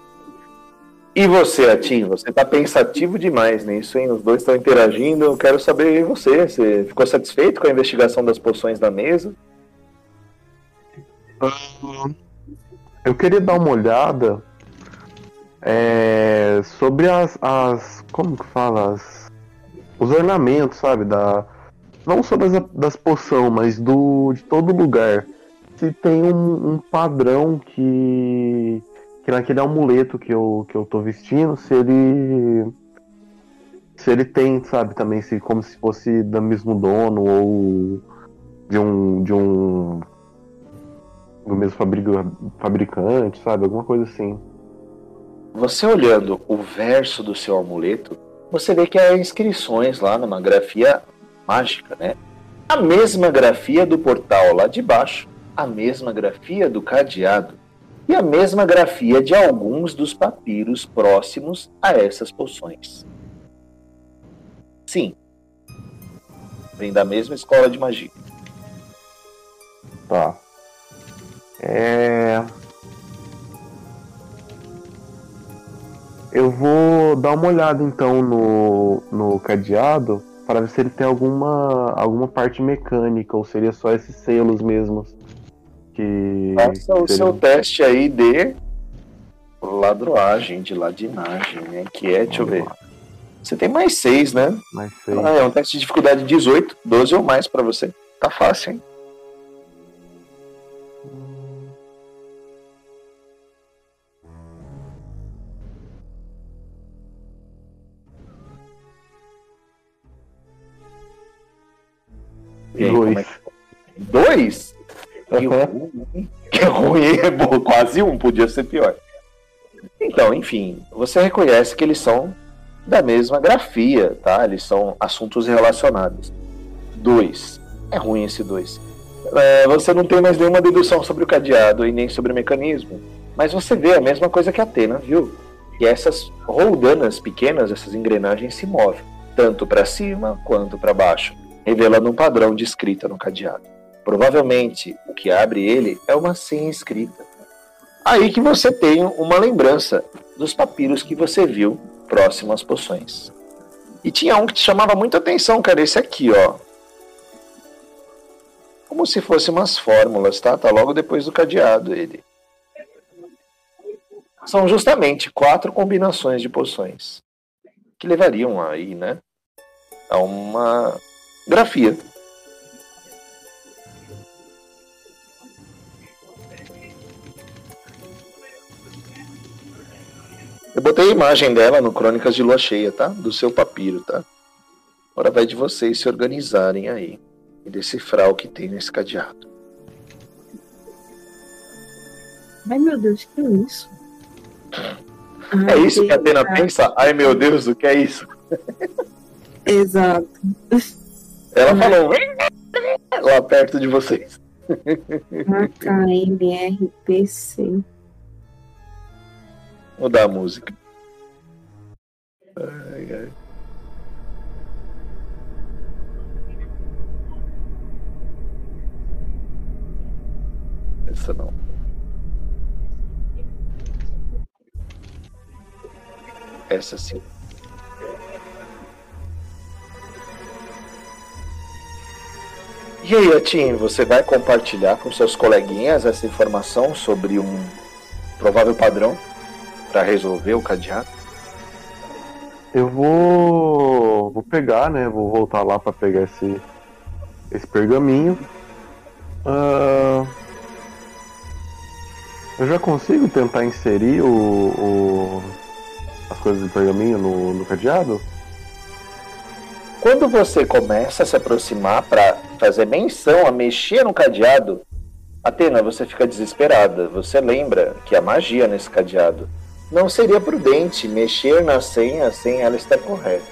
E você, Atim? Você tá pensativo demais nisso, hein? Os dois estão interagindo. Eu quero saber e você. Você ficou satisfeito com a investigação das poções da mesa? Eu queria dar uma olhada é, sobre as, as. Como que fala? As, os ornamentos, sabe? Da, não só das, das poções, mas do, de todo lugar. Se tem um, um padrão que. Que naquele amuleto que eu, que eu tô vestindo, se ele. Se ele tem, sabe, também, se, como se fosse do mesmo dono ou de um. De um do mesmo fabrica- fabricante, sabe? Alguma coisa assim. Você olhando o verso do seu amuleto, você vê que há inscrições lá numa grafia mágica, né? A mesma grafia do portal lá de baixo, a mesma grafia do cadeado e a mesma grafia de alguns dos papiros próximos a essas poções. Sim. Vem da mesma escola de magia. Tá. É. Eu vou dar uma olhada então no, no cadeado para ver se ele tem alguma, alguma parte mecânica ou seria só esses selos mesmos. Que Faça o seria- seu teste aí de ladroagem, de ladinagem, né? Que é, deixa eu ver. Você tem mais seis, né? mais seis. Ah, é um teste de dificuldade 18, 12 ou mais pra você. Tá fácil, hein? E aí, é Dois. que- Dois? Que ruim. Que ruim, é bom, quase um, podia ser pior. Então, enfim, você reconhece que eles são da mesma grafia, tá? Eles são assuntos relacionados. Dois. É ruim esse dois. É, você não tem mais nenhuma dedução sobre o cadeado e nem sobre o mecanismo. Mas você vê a mesma coisa que a Atena viu. Que essas roldanas pequenas, essas engrenagens se movem, tanto para cima quanto para baixo, revelando um padrão de escrita no cadeado. Provavelmente o que abre ele é uma senha escrita. Aí que você tem uma lembrança dos papiros que você viu próximo às poções. E tinha um que te chamava muita atenção, cara, esse aqui, ó. Como se fosse umas fórmulas, tá? Tá logo depois do cadeado ele. São justamente quatro combinações de poções que levariam aí, né, a uma grafia. Eu botei a imagem dela no Crônicas de Lua Cheia, tá? Do seu papiro, tá? Agora vai de vocês se organizarem aí e decifrar o que tem nesse cadeado. Ai, meu Deus, que é isso? É isso que a Atena Ai, pensa? Ai meu Deus, o que é isso? Exato. Ela falou lá perto de vocês. AKMRPC. Mudar a música. Ai, ai. Essa não. Essa sim. E aí, Atim, você vai compartilhar com seus coleguinhas essa informação sobre um provável padrão para resolver o cadeado? Eu vou. Vou pegar, né? Vou voltar lá pra pegar esse. Esse pergaminho. Ah, eu já consigo tentar inserir o, o- as coisas do pergaminho no, no cadeado? Quando você começa a se aproximar para fazer menção a mexer no cadeado, Atena, você fica desesperada. Você lembra que há magia nesse cadeado. Não seria prudente mexer na senha sem ela estar correta.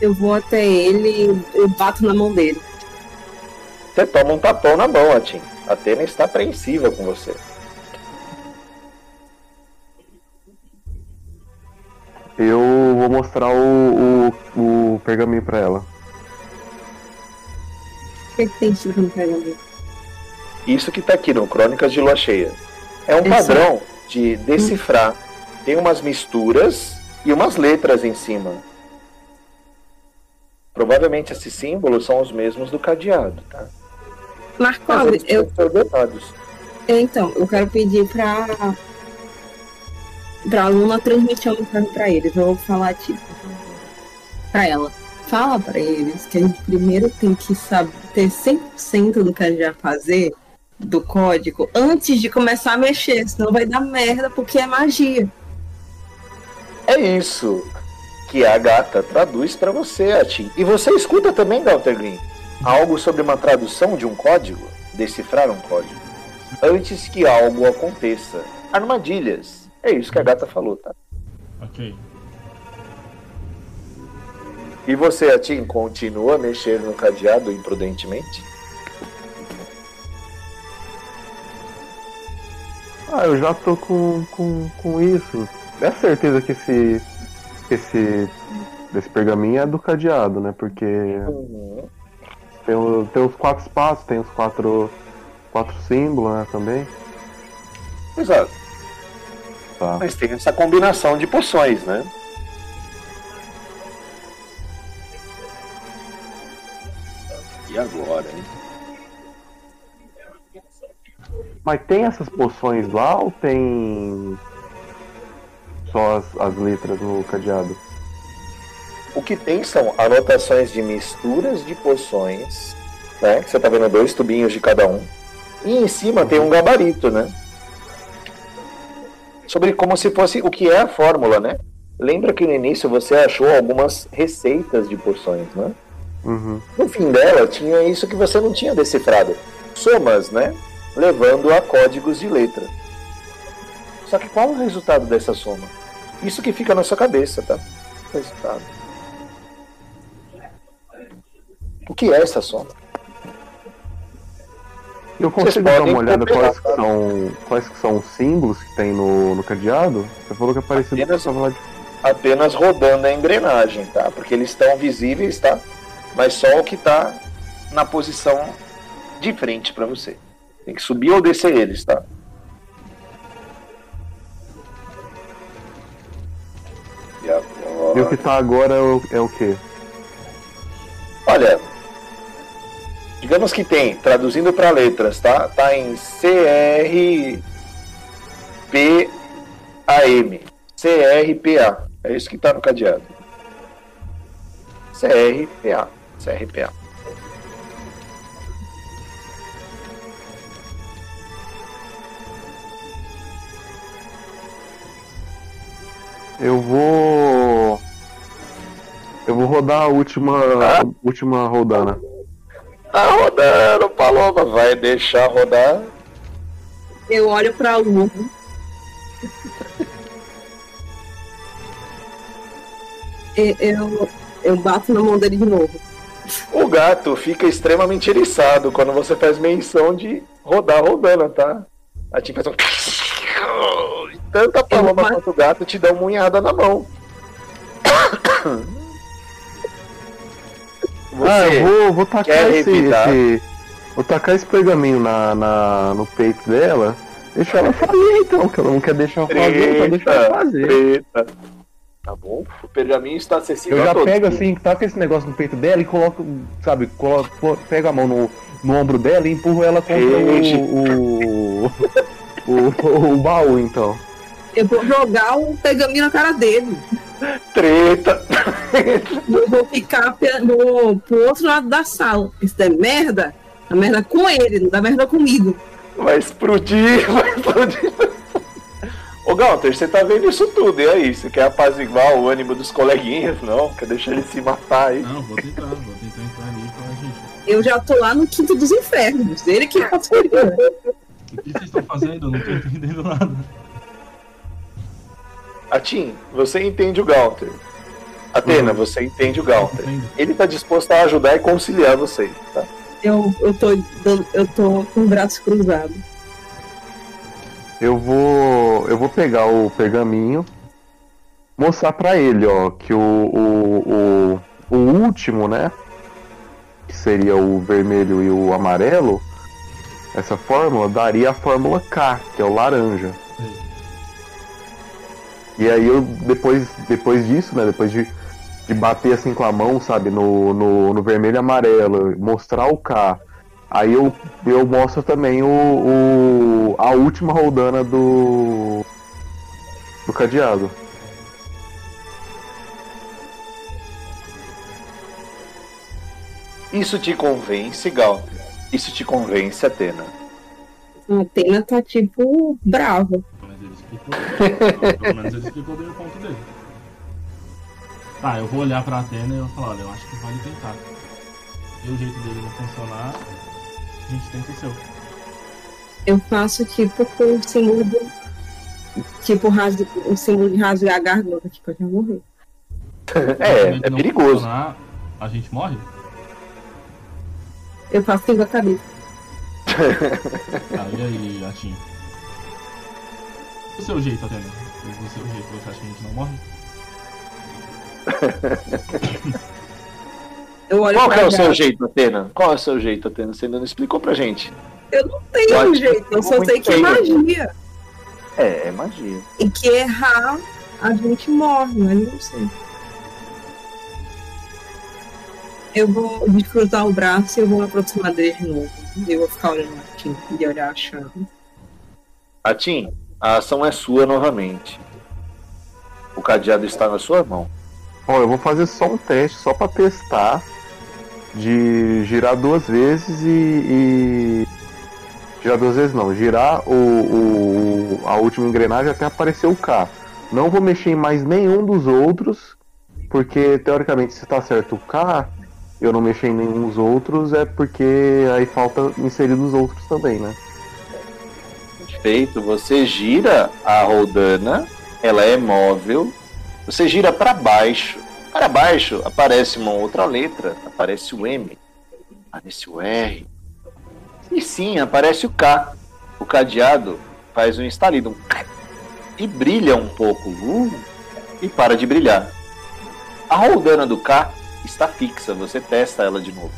Eu vou até ele e bato na mão dele. Você toma um tapão na mão, Atim. Atena está apreensiva com você. Eu vou mostrar o, o, o pergaminho pra ela. O que, é que tem escrito no pergaminho? Isso que tá aqui no Crônicas de Lua Cheia. É um Isso. padrão de decifrar. Tem umas misturas e umas letras em cima. Provavelmente esses símbolos são os mesmos do cadeado, tá? Marco eu, ordenados. então, eu quero pedir pra. Pra aluna transmitir a mensagem pra eles. Eu vou falar, tipo, pra ela. Fala pra eles que a gente primeiro tem que saber ter 100% do que a gente vai fazer do código antes de começar a mexer, senão vai dar merda porque é magia. É isso que a gata traduz pra você, Atim. E você escuta também, Dr. Green, algo sobre uma tradução de um código? Decifrar um código. Antes que algo aconteça. Armadilhas. É isso que a gata falou, tá? Ok. E você, Atim, continua a mexer no cadeado imprudentemente? Ah, eu já tô com, com, com isso. É certeza que esse. Esse. Desse pergaminho é do cadeado, né? Porque tem, o- tem os quatro espaços, tem os quatro. Quatro símbolos, né? Também. Exato. Tá. Mas tem essa combinação de poções, né? E agora, hein? Mas tem essas poções lá ou tem só as, as letras no cadeado? O que tem são anotações de misturas de poções, né? Você tá vendo dois tubinhos de cada um. E em cima tem um gabarito, né? Sobre como se fosse o que é a fórmula, né? Lembra que no início você achou algumas receitas de poções, né? Uhum. No fim dela tinha isso que você não tinha decifrado. Somas, né? Levando a códigos de letra. Só que qual o resultado dessa soma? Isso que fica na sua cabeça, tá? Resultado. O que é essa soma? Eu consigo dar uma olhada quais que são, quais que são os símbolos que tem no, no cadeado? Você falou que é parecido com Apenas- de... Apenas rodando a engrenagem, tá? Porque eles estão visíveis, tá? Mas só o que tá na posição de frente para você. Tem que subir ou descer eles, tá? E E o agora... que tá agora é o, é o quê? Olha, digamos que tem, traduzindo para letras, tá? Tá em C-R-P-A-M. C-R-P-A. É isso que tá no cadeado. C-R-P-A. C-R-P-A. Eu vou. Eu vou rodar a última. Ah. a última rodana. Tá rodando, Paloma. Vai deixar rodar. Eu olho pra lua. E- Eu, eu bato na mão dele de novo. O gato fica extremamente eriçado quando você faz menção de rodar a rodana, tá? A Tim faz um. *laughs* Tanto a paloma quanto o gato te dão uma unhada na mão. Ah, eu vou, vou tacar esse, esse- Vou tacar esse pergaminho na, na- no peito dela. Deixa ela fazer então, que ela não quer deixar eu fazer, então deixa ela fazer. Treta. Tá bom? O pergaminho está acessível Eu a já todos. pego assim, taco esse negócio no peito dela e coloco, sabe, coloco, pego a mão no, no ombro dela e empurro ela contra Ixi. o, o, o, o baú, então. Eu vou jogar o pergaminho na cara dele. Treta. Eu vou ficar no, pro outro lado da sala. Isso é merda. A merda com ele, não dá merda comigo. Vai explodir, *laughs* vai explodir. Ô Galter, você tá vendo isso tudo, e aí? Você quer apaziguar o ânimo dos coleguinhas? Não, quer deixar ele se matar aí? Não, vou tentar, vou tentar entrar ali e falar, gente, Eu já tô lá no quinto dos infernos. Ele que passou. o que vocês estão fazendo? Eu não tô entendendo nada. Atim, você entende o Galter. Atena, Uhum. você entende o Galter. Ele tá disposto a ajudar e conciliar vocês, tá? Eu, eu, tô, eu tô com o braço cruzado. Eu vou. Eu vou pegar o pergaminho, mostrar pra ele, ó, que o, o, o, o último, né? Que seria o vermelho e o amarelo, essa fórmula daria a fórmula K, que é o laranja. E aí eu depois, depois disso, né? Depois de, de bater assim com a mão, sabe, no, no, no vermelho e amarelo, mostrar o K. Aí eu, eu mostro também o, o a última roldana do do cadeado. Isso te convence, Galter? Isso te convence, Atena? A Atena tá tipo brava. Explicou. *laughs* Pelo menos ele explicou bem o ponto dele. Tá, eu vou olhar pra Atena e eu vou falar, olha, eu acho que vale tentar. Se o jeito dele não funcionar, a gente tenta o seu. Eu faço tipo com o símbolo do. Tipo o símbolo de rasgar a garganta, tipo, eu já morrer. Se É, é perigoso. funcionar, A gente morre? Eu faço com a cabeça. Tá, e aí, Atim? O seu jeito, Atena? O seu jeito, você acha que a gente não morre? *laughs* Eu olho Qual é o seu jeito, Atena? Qual é o seu jeito, Atena? Você ainda não explicou pra gente. Eu não tenho um jeito, eu só sei que é magia. É, é magia. E que errar, a gente morre, mas eu não sei. Eu vou descruzar o braço e eu vou me aproximar dele de novo. Eu vou ficar olhando aqui e olhar a chave. Atim, a ação é sua novamente. O cadeado está na sua mão. Ó, eu vou fazer só um teste, só pra testar. De girar duas vezes e. e- Girar duas vezes não, girar o, o- a última engrenagem até aparecer o K. Não vou mexer em mais nenhum dos outros, porque teoricamente se tá certo o K, eu não mexer em nenhum dos outros, é porque aí falta inserir os outros também, né? Feito, você gira a roldana, ela é móvel. Você gira para baixo. Para baixo aparece uma outra letra, aparece o M, aparece o R. E sim, aparece o K. O cadeado faz um estalido um e brilha um pouco uh, e para de brilhar. A roldana do K está fixa, você testa ela de novo.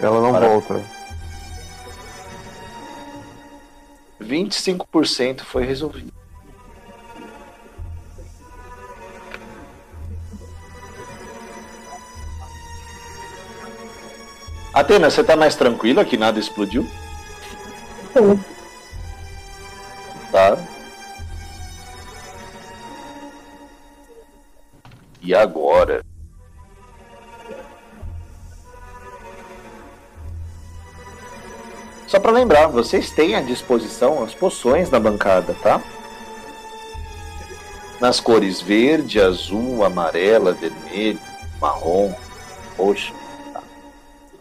Ela não Para. volta. 25% foi resolvido. Atena, você tá mais tranquila que nada explodiu? Tô. Tá. E agora? Só para lembrar, vocês têm à disposição as poções na bancada, tá? Nas cores verde, azul, amarela, vermelho, marrom, roxo. Tá?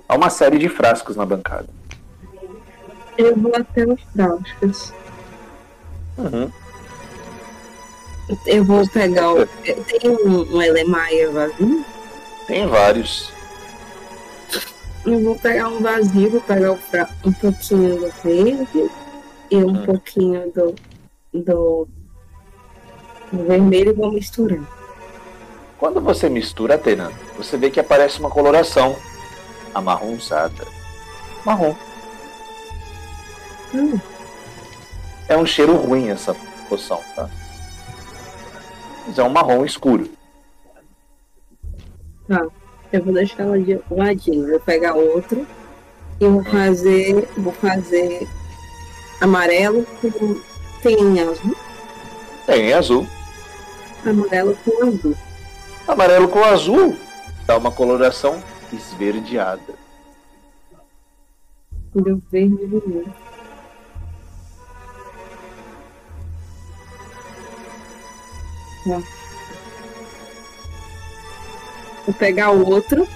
Há uma série de frascos na bancada. Eu vou até os frascos. Uhum. Eu vou pegar o. Tem um, um Elemaia vazio? Tem vários. Eu vou pegar um vazio, vou pegar um pouquinho do verde e um Hum. pouquinho do, do, do vermelho e vou misturar. Quando você mistura, Atena, você vê que aparece uma coloração amarronzada. Marrom. Hum, É um cheiro ruim essa poção, tá? Mas é um marrom escuro. Eu vou deixar ela de ladinho. Vou pegar outro e vou fazer. Vou fazer amarelo com. Tem azul? Tem azul. Amarelo com azul. Amarelo com azul dá uma coloração esverdeada. Deu verde vermelho. Tá. Vou pegar o outro,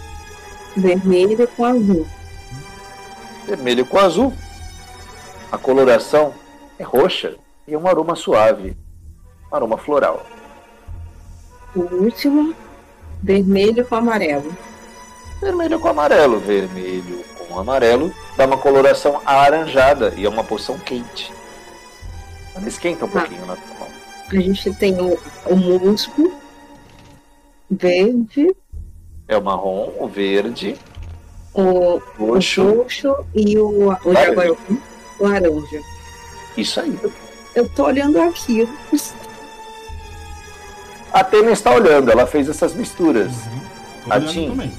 vermelho com azul. Vermelho com azul. A coloração é roxa e é um aroma suave. Um aroma floral. O último, vermelho com amarelo. Vermelho com amarelo. Vermelho com amarelo dá uma coloração alaranjada e é uma poção quente. Ela esquenta um Tá. pouquinho na mão. A gente tem o, o musgo, verde, É o marrom, o verde, o roxo. roxo e o, o, Laranja. o laranja. Isso aí. Eu tô olhando aquilo. A Atena está olhando, ela fez essas misturas. Uhum. Atim. também.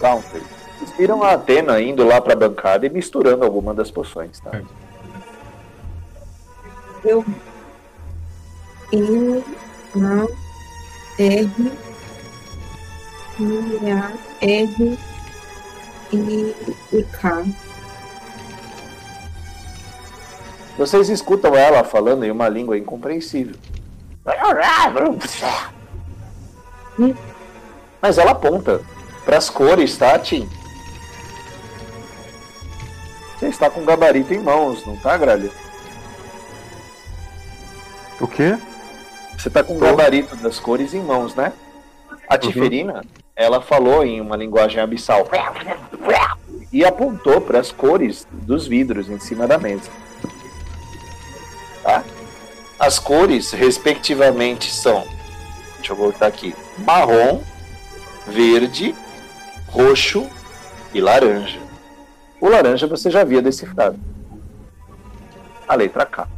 Counter. Vocês viram a Atena indo lá pra bancada e misturando alguma das poções, tá? Eu. I, A, R, I, A, R, I, e K. Vocês escutam ela falando em uma língua incompreensível. Mas ela aponta para as cores, tá, Tim? Você está com o gabarito em mãos, não tá, Gralha? O quê? Você tá com o gabarito das cores em mãos, né? A Tiferina, ela falou em uma linguagem abissal e apontou para as cores dos vidros em cima da mesa. Tá? As cores, respectivamente, são, deixa eu voltar aqui, marrom, verde, roxo e laranja. O laranja você já havia decifrado. A letra K.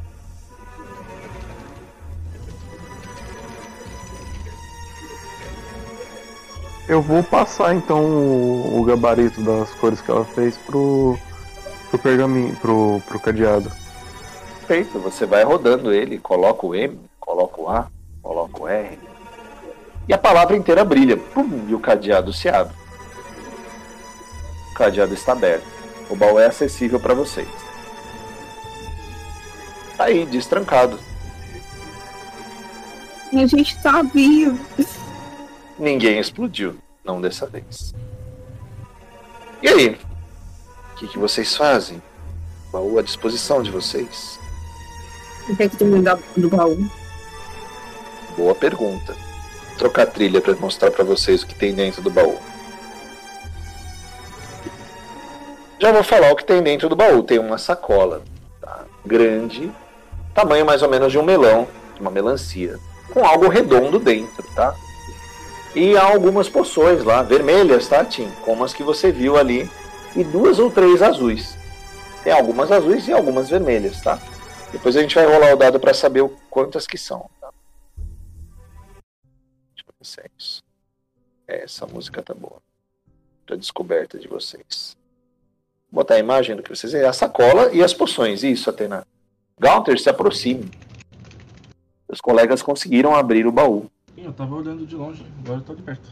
Eu vou passar então o, o gabarito das cores que ela fez pro, pro pergaminho, pro, pro cadeado. Perfeito, você vai rodando ele, coloca o M, coloca o A, coloca o R. E a palavra inteira brilha. Pum, e o cadeado se abre. O cadeado está aberto. O baú é acessível para vocês. Tá aí, destrancado. A gente tá vivo. Ninguém explodiu, não dessa vez. E aí? O que, que vocês fazem? O baú à disposição de vocês. O que é que tem do baú? Boa pergunta. Vou trocar a trilha para mostrar para vocês o que tem dentro do baú. Já vou falar o que tem dentro do baú. Tem uma sacola tá? grande, tamanho mais ou menos de um melão, de uma melancia, com algo redondo dentro, tá? E há algumas poções lá, vermelhas, tá, Tim? Como as que você viu ali, e duas ou três azuis. Tem algumas azuis e algumas vermelhas, tá? Depois a gente vai rolar o dado para saber o- quantas que são. Tá? Deixa eu é isso. É, essa música tá boa. Pra descoberta de vocês. Vou botar a imagem do que vocês veem. A sacola e as poções. Isso, Atena. Gaunter, se aproxime. Os colegas conseguiram abrir o baú. Sim, eu tava olhando de longe, agora eu tô de perto.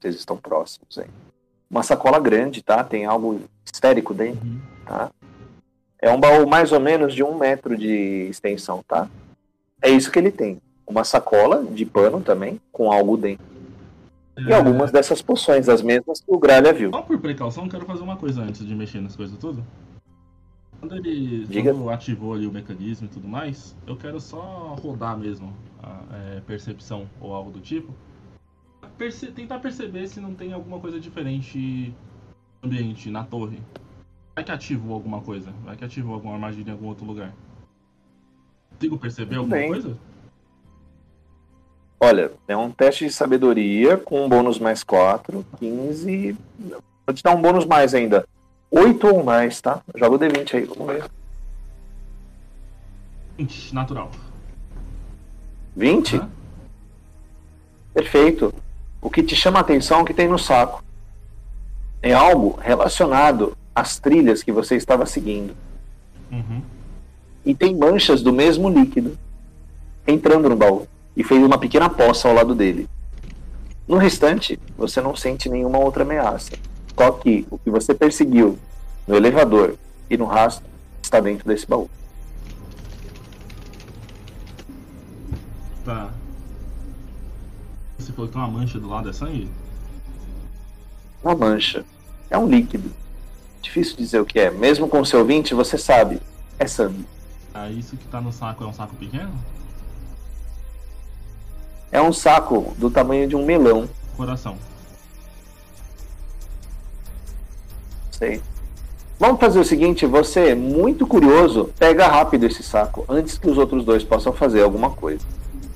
Vocês estão próximos aí. Uma sacola grande, tá? Tem algo esférico dentro, Uhum. tá? É um baú mais ou menos de um metro de extensão, tá? É isso que ele tem. Uma sacola de pano também, com algo dentro. E É, algumas dessas poções, as mesmas que o Gralha viu. Só por precaução, quero fazer uma coisa antes de mexer nas coisas tudo. Quando ele quando ativou ali o mecanismo e tudo mais, eu quero só rodar mesmo a é, percepção ou algo do tipo. Perce- tentar perceber se não tem alguma coisa diferente no ambiente, na torre. Vai que ativou alguma coisa, vai que ativou alguma armadilha em algum outro lugar. Consigo perceber alguma Bem. coisa? Olha, é um teste de sabedoria com um bônus mais 4, 15. Vou te dar um bônus mais ainda. 8 ou mais, tá? Joga o D20 aí, vamos ver. 20, natural. 20? Hã? Perfeito. O que te chama a atenção é o que tem no saco. É algo relacionado às trilhas que você estava seguindo. Uhum. E tem manchas do mesmo líquido entrando no baú. E fez uma pequena poça ao lado dele. No restante, você não sente nenhuma outra ameaça. Só que o que você perseguiu no elevador e no rastro está dentro desse baú. Tá. Você falou que tem uma mancha do lado, é sangue? Uma mancha. É um líquido. Difícil dizer o que é. Mesmo com o seu 20, você sabe. É sangue. Ah, isso que tá no saco é um saco pequeno? É um saco do tamanho de um melão. Coração. Sei. Vamos fazer o seguinte, você, muito curioso, pega rápido esse saco, antes que os outros dois possam fazer alguma coisa.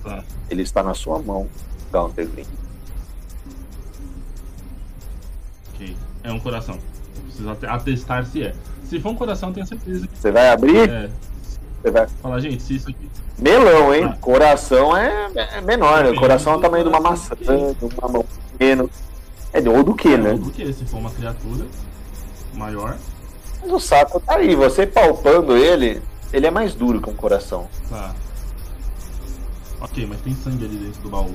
Tá. Ele está na sua mão, Gaunter Green. Ok. É um coração. Preciso ate- atestar se é. Se for um coração, tenho certeza que Você vai abrir? é. Você vai... Fala, gente, se isso aqui. Melão, hein? Ah. Coração é, é menor, né? O coração é o tamanho de uma maçã, de uma mão pequena. É ou do que, né? Do que? Se for uma criatura maior, Mas o saco tá aí, você palpando ele, ele é mais duro que um coração. tá. Ok, mas tem sangue ali dentro do baú.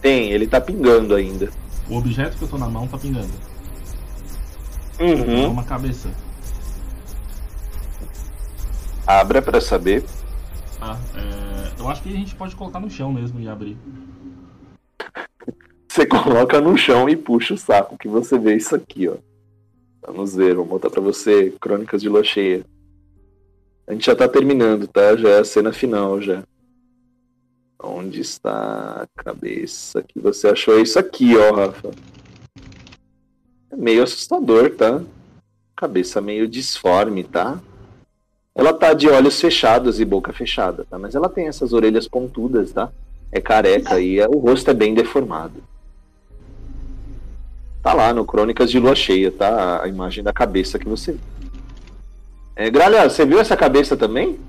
Tem, ele tá pingando ainda. O objeto que eu tô na mão tá pingando. É Uhum. uma cabeça. Abra pra saber. Tá. É, eu acho que a gente pode colocar no chão mesmo e abrir. Você *laughs* coloca no chão e puxa o saco, que você vê isso aqui, ó. Vamos ver, vou botar pra você Crônicas de Lua Cheia. A gente já tá terminando, tá? Já é a cena final, já. Onde está a cabeça que você achou? É isso aqui, ó, Rafa. É meio assustador, tá? Cabeça meio disforme, tá? Ela tá de olhos fechados e boca fechada, tá? Mas ela tem essas orelhas pontudas, tá? É careca e é- o rosto é bem deformado. Tá lá no Crônicas de Lua Cheia, tá? A imagem da cabeça que você viu. É, Gralha, você viu essa cabeça também?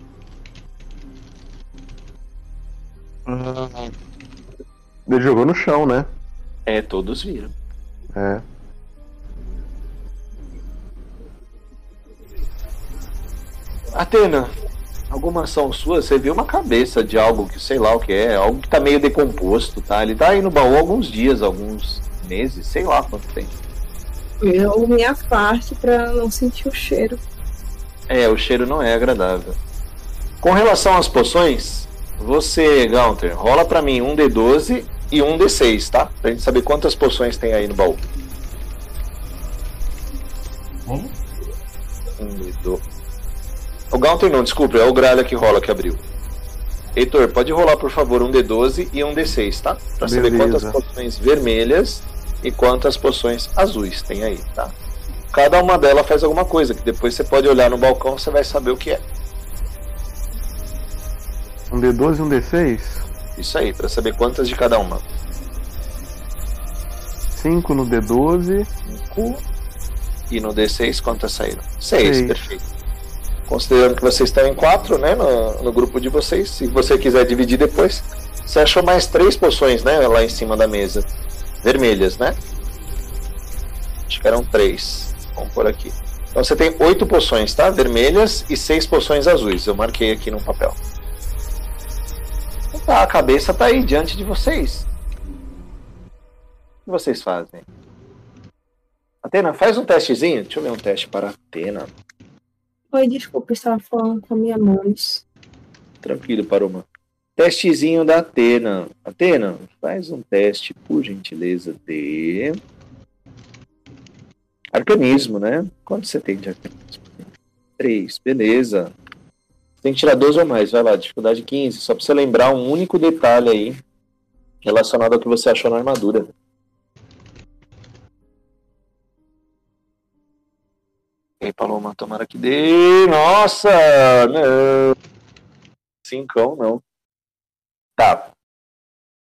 Ele jogou no chão, né? É, todos viram. É. Atena, alguma ação sua? Você viu uma cabeça de algo que sei lá o que é, algo que tá meio decomposto, tá? Ele tá aí no baú há alguns dias, alguns meses, sei lá quanto tempo. Eu me afasto pra não sentir o cheiro. É, o cheiro não é agradável. Com relação às poções, você, Gaunter, rola pra mim um D12 e um D6, tá? Pra gente saber quantas poções tem aí no baú. Como? Um D12. O Gaunter não, desculpe, é o Gralha que rola que abriu. Heitor, pode rolar, por favor, um D12 e um D6, tá? Pra saber Beleza. quantas poções vermelhas e quantas poções azuis tem aí, tá? Cada uma delas faz alguma coisa, que depois você pode olhar no balcão você vai saber o que é. Um D12 e um D6? Isso aí, pra saber quantas de cada uma. 5 no D12. 5 e no D6 quantas saíram? 6, Seis. perfeito. Considerando que vocês estão em 4, né, no, no grupo de vocês, se você quiser dividir depois, você achou mais três poções, né, lá em cima da mesa. Vermelhas, né? Acho que eram três. Vamos por aqui. Então você tem oito poções, tá? Vermelhas e seis poções azuis. Eu marquei aqui no papel. Então tá, a cabeça tá aí diante de vocês. O que vocês fazem? Atena, faz um testezinho. Deixa eu ver um teste para Atena. Oi, desculpa, estava falando com a minha mãe. Tranquilo, Paruma. Testezinho da Atena. Atena, faz um teste, por gentileza, de. Arcanismo, né? Quanto você tem de arcanismo? Três, beleza. Tem que tirar 12 ou mais, vai lá, dificuldade 15. Só pra você lembrar um único detalhe aí relacionado ao que você achou na armadura. E aí, Paloma, tomara que dê. Nossa! Não! Cincão, não. Tá.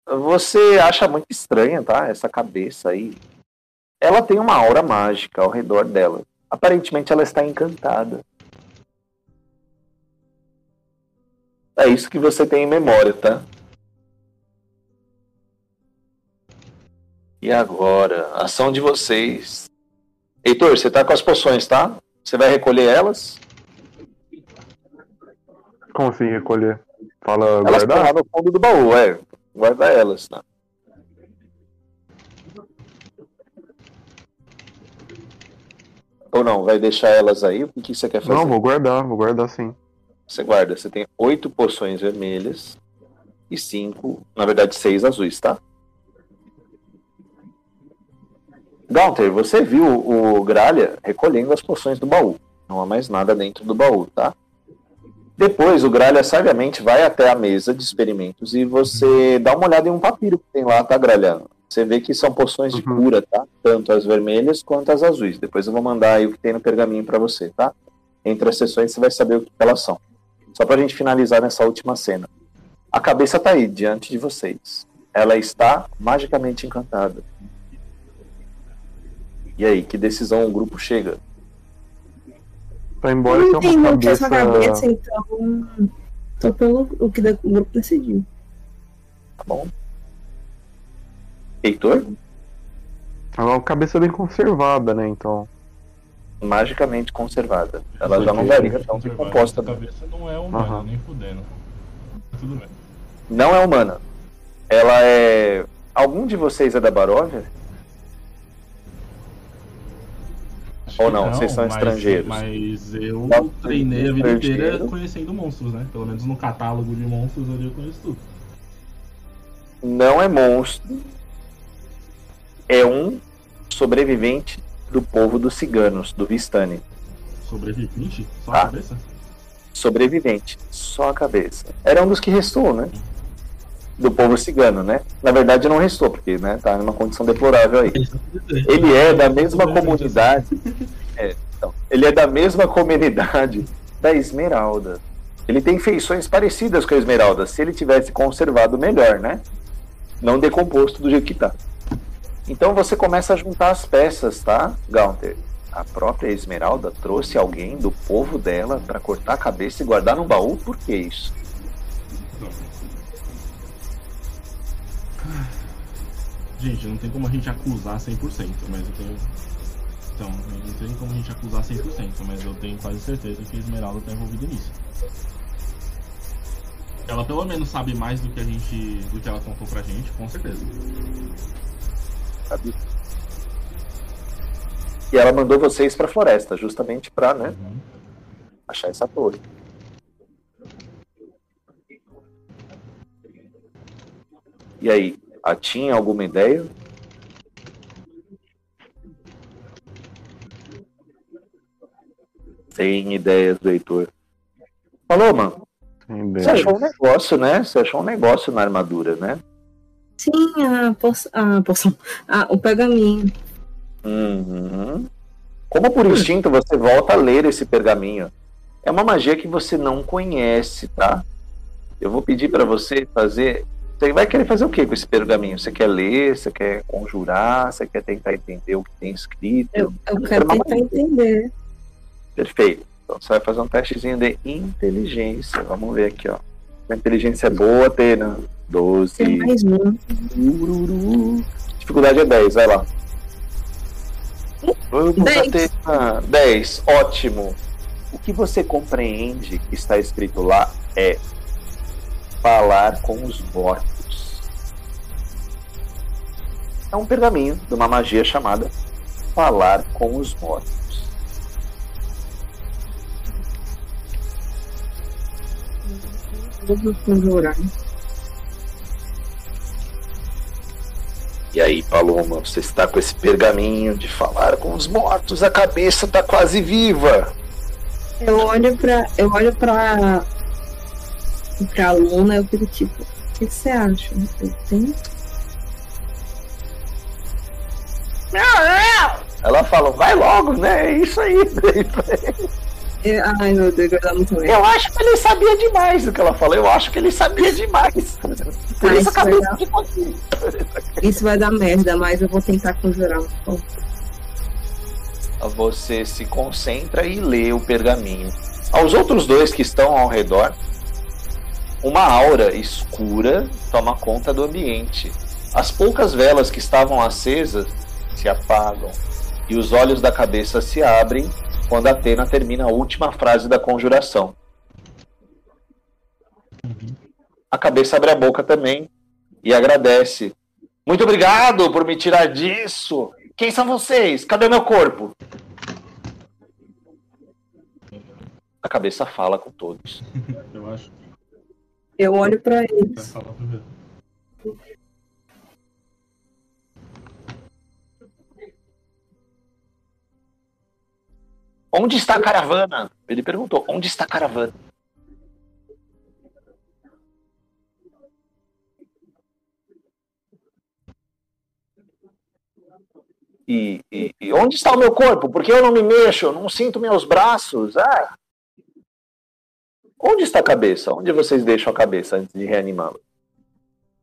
Você acha muito estranha, tá? Essa cabeça aí. Ela tem uma aura mágica ao redor dela. Aparentemente ela está encantada. É isso que você tem em memória, tá? E agora, ação de vocês. Heitor, você tá com as poções, tá? Você vai recolher elas? Como assim recolher? Fala Elas guardar? no fundo do baú, é. Guarda elas, tá? Ou não, vai deixar elas aí? O que, que você quer fazer? Não, vou guardar, vou guardar sim. Você guarda. Você tem oito poções vermelhas e cinco, na verdade, seis azuis, tá? Gaunter, você viu o Gralha recolhendo as poções do baú. Não há mais nada dentro do baú, tá? Depois, o Gralha sabiamente vai até a mesa de experimentos e você dá uma olhada em um papiro que tem lá, tá, Gralha? Você vê que são poções de Uhum. cura, tá? Tanto as vermelhas quanto as azuis. Depois eu vou mandar aí o que tem no pergaminho pra você, tá? Entre as sessões você vai saber o que elas são. Só pra gente finalizar nessa última cena. A cabeça tá aí, diante de vocês. Ela está magicamente encantada. E aí, que decisão o grupo chega? Tá Eu embora não que é uma entendo o que é essa cabeça. então. Tô pelo o que o grupo decidiu. Tá bom? Heitor? É uma cabeça bem conservada, né? Então. Magicamente conservada. Ela já não daria tão decomposta. A cabeça não é humana, Aham. nem fudendo. Tudo bem. Não é humana. Ela é. Algum de vocês é da Baróvia? Ou que não, vocês são mas- estrangeiros. Mas eu Não, treinei a vida inteira conhecendo monstros, né? Pelo menos no catálogo de monstros ali eu conheço tudo. Não é monstro. É um sobrevivente do povo dos ciganos, do Vistani. Sobrevivente? Só Tá. a cabeça? Sobrevivente, só a cabeça. Era um dos que restou, né? Do povo cigano, né? Na verdade não restou, porque né, tá numa condição deplorável aí. Ele é da mesma comunidade. É, então, ele é da mesma comunidade da Esmeralda. Ele tem feições parecidas com a Esmeralda, se ele tivesse conservado melhor, né? Não decomposto do jeito que tá. Então você começa a juntar as peças, tá, Gaunter? A própria Esmeralda trouxe alguém do povo dela para cortar a cabeça e guardar no baú? Por que isso? Gente, não tem como a gente acusar 100%, mas eu tenho. Então, não tem como a gente acusar 100%, mas eu tenho quase certeza que a Esmeralda tá envolvida nisso. Ela pelo menos sabe mais do que a gente. do que ela contou pra gente, com certeza. sabe? E ela mandou vocês pra floresta, justamente pra, né, Uhum. achar essa torre. E aí, a tinha alguma ideia? Sem ideias do Heitor. Falou, mano. Você achou um negócio, né? Você achou um negócio na armadura, né? Sim, a poção. A poção. Ah, o pergaminho. Uhum. Como por instinto você volta a ler esse pergaminho. É uma magia que você não conhece, tá? Eu vou pedir pra você fazer. Você vai querer fazer o que com esse pergaminho? Você quer ler? Você quer conjurar? Você quer tentar entender o que tem escrito? Eu, eu Quero tentar magia. entender. Perfeito. Então você vai fazer um testezinho de inteligência. Vamos ver aqui, ó. A inteligência é boa, Tena. 12. Tem mais um. Ururu. Dificuldade é 10, vai lá. Vamos, Dez. Atena. 10, ótimo. O que você compreende que está escrito lá é falar com os mortos. É um pergaminho de uma magia chamada falar com os mortos. Vou conjurar. E aí, Paloma, você está com esse pergaminho de falar com os mortos, a cabeça está quase viva. Eu olho pra. Eu olho pra. Pra Luna eu fico tipo, o que você acha? Eu tenho. Ela fala, vai logo, né? É isso aí. Eu- Ai meu Deus, eu muito. Eu acho que ele sabia demais do que ela falou. Eu acho que ele sabia demais. Por Ah, isso a isso vai cabeça dar- ficou aqui. Isso vai dar merda, mas eu vou tentar conjurar. Bom, Você se concentra e lê o pergaminho. Aos outros dois que estão ao redor, uma aura escura toma conta do ambiente. As poucas velas que estavam acesas se apagam e os olhos da cabeça se abrem quando Atena termina a última frase da conjuração. A cabeça abre a boca também e agradece. Muito obrigado por me tirar disso. Quem são vocês? Cadê meu corpo? A cabeça fala com todos. Eu acho. Eu olho pra Vai eles. falar primeiro. Onde está a caravana? Ele perguntou: onde está a caravana? E, e- e onde está o meu corpo? Porque eu não me mexo, eu não sinto meus braços. Ah. Onde está a cabeça? Onde vocês deixam a cabeça antes de reanimá-la?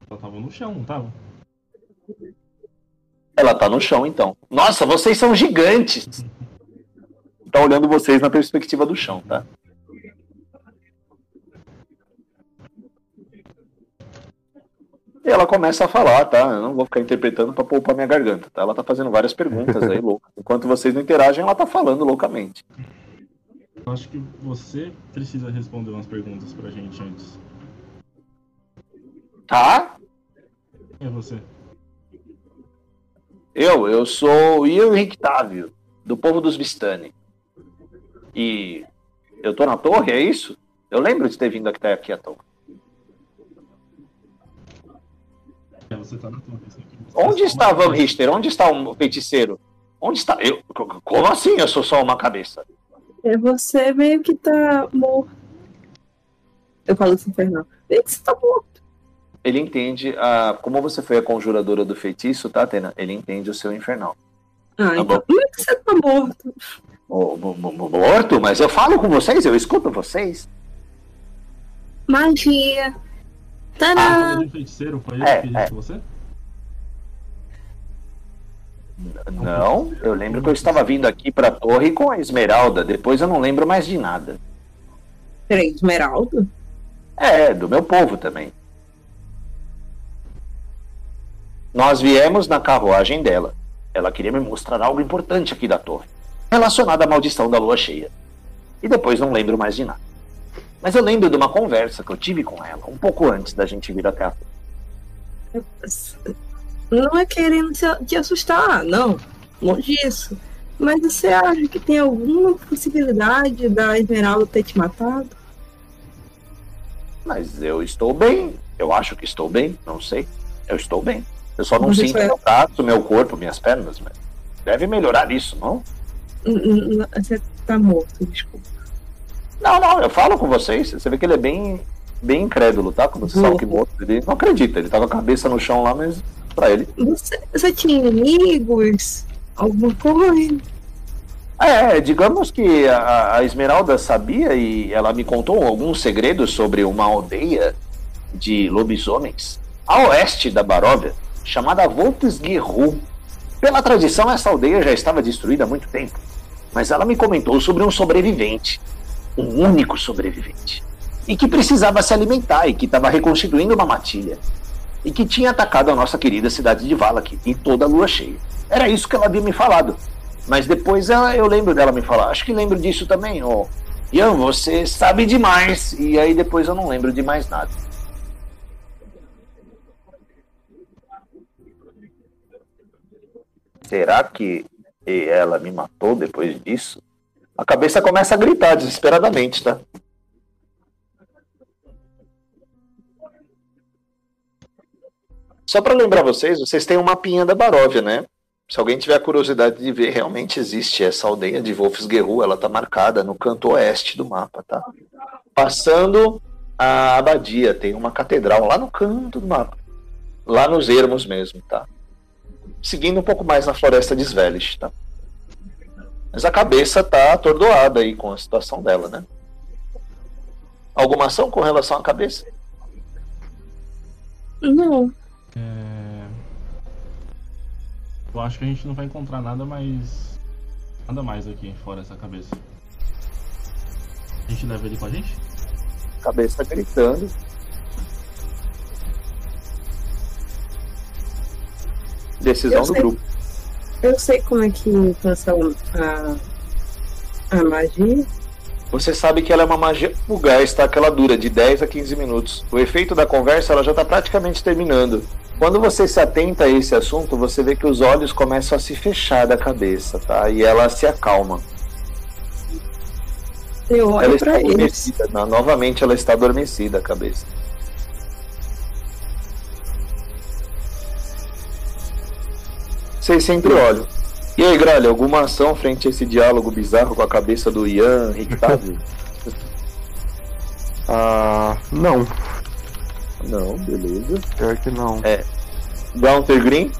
Ela tava no chão, não tava? Ela tá no chão, então. Nossa, vocês são gigantes! *laughs* Tá olhando vocês na perspectiva do chão, tá? E ela começa a falar, tá? Eu não vou ficar interpretando pra poupar minha garganta, tá? Ela tá fazendo várias perguntas aí, *laughs* louca. Enquanto vocês não interagem, ela tá falando loucamente. Eu acho que você precisa responder umas perguntas pra gente antes. Tá? Quem é você? Eu, eu sou o Ian Rictávio, do povo dos Vistani. E eu tô na torre, é isso? Eu lembro de ter vindo até aqui à toa. É, você tá na torre. você- Onde está Van Richter? Onde está o feiticeiro? Onde está? Eu, co- como assim? Eu sou só uma cabeça. É você meio que tá morto. Eu falo isso infernal. Meio que você tá morto. Ele entende a. Como você foi a conjuradora do feitiço, tá, Atena? Ele entende o seu infernal. Ah, Tá então. é que você tá morto? Morto? Mas eu falo com vocês, eu escuto vocês. Magia. Ah, Tadã! de feiticeiro, foi ele É, que é. disse você? Não, eu lembro que eu estava vindo aqui pra torre com a Esmeralda. Depois eu não lembro mais de nada. Peraí, Esmeralda? É, do meu povo também. Nós viemos na carruagem dela. Ela queria me mostrar algo importante aqui da torre, relacionado à maldição da lua cheia. E depois não lembro mais de nada. Mas eu lembro de uma conversa que eu tive com ela, um pouco antes da gente vir até a. Não é querendo te- assustar, não. Longe disso. Mas você acha que tem alguma possibilidade da Esmeralda ter te matado? Mas eu estou bem. Eu acho que estou bem, não sei. Eu estou bem. Eu só não sinto isso é- meu braço, meu corpo, minhas pernas, mas deve melhorar isso, não? Você tá morto, desculpa. Não, não, eu falo com vocês. Você vê que ele é bem, bem incrédulo, tá? Quando você Uhum. que morto, ele não acredita. Ele tá com a cabeça no chão lá, mas pra ele. Você, você tinha inimigos? Alguma coisa? É, digamos que a, a Esmeralda sabia e ela me contou alguns segredos sobre uma aldeia de lobisomens a oeste da Baróvia, chamada Volpsguerru. Pela tradição, essa aldeia já estava destruída há muito tempo, mas ela me comentou sobre um sobrevivente, um único sobrevivente, e que precisava se alimentar e que estava reconstituindo uma matilha, e que tinha atacado a nossa querida cidade de Valak em toda a lua cheia. Era isso que ela havia me falado. Mas depois ela, eu lembro dela me falar, acho que lembro disso também, ó. Ian, você sabe demais. E aí depois eu não lembro de mais nada. Será que ela me matou depois disso? A cabeça começa a gritar desesperadamente, tá? Só para lembrar vocês, vocês têm um mapinha da Baróvia, né? Se alguém tiver curiosidade de ver, realmente existe essa aldeia de Wolfsguerru, ela tá marcada no canto oeste do mapa, tá? Passando a abadia, tem uma catedral lá no canto do mapa. Lá nos ermos mesmo, tá? Seguindo um pouco mais na floresta de Svelish, tá? Mas a cabeça tá atordoada aí com a situação dela, né? Alguma ação com relação à cabeça? Não. É... Eu acho que a gente não vai encontrar nada mais. Nada mais aqui fora essa cabeça. A gente leva ele com a gente? Cabeça gritando. Decisão Eu do sei. grupo. Eu sei como é que funciona a, a magia. Você sabe que ela é uma magia fugaz, tá? Que ela dura de 10 a 15 minutos. O efeito da conversa ela já está praticamente terminando. Quando você se atenta a esse assunto, você vê que os olhos começam a se fechar da cabeça, tá? E ela se acalma. Eu ela olho está pra eles. adormecida. Não, novamente ela está adormecida a cabeça. Vocês sempre olham. E aí, Gralha, alguma ação frente a esse diálogo bizarro com a cabeça do Ian Rictado? *laughs* Ah, não. Não, beleza. Pior que não. É. Gaunter Green?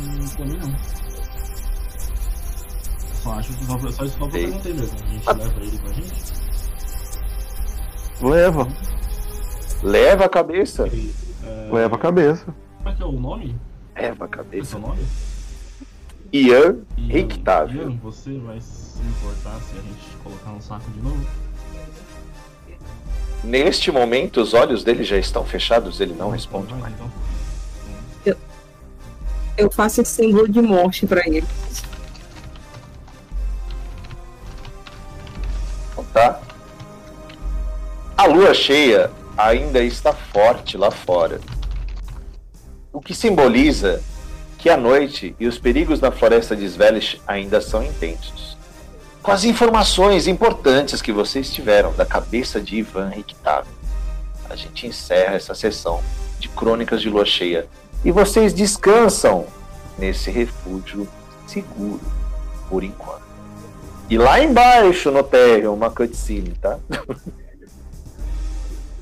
Hum, também não. Só acho que só, só isso que eu Ei. perguntei mesmo. A gente leva ele com a gente? Leva. Leva a cabeça. É, Leva a cabeça. Como é que é o nome? Leva a Esse cabeça. é o nome? Ian Ian- Rictável. Ian, você vai se importar se a gente colocar no saco de novo? Neste momento, os olhos dele já estão fechados, ele não responde mais. Então. Eu faço esse símbolo de morte pra ele. tá? A lua cheia ainda está forte lá fora. O que simboliza que a noite e os perigos da floresta de Svelish ainda são intensos. Com as informações importantes que vocês tiveram da cabeça de Ivan Rictave, a gente encerra essa sessão de Crônicas de Lua Cheia e vocês descansam nesse refúgio seguro por enquanto. E lá embaixo no térreo, uma cutscene, tá? *laughs*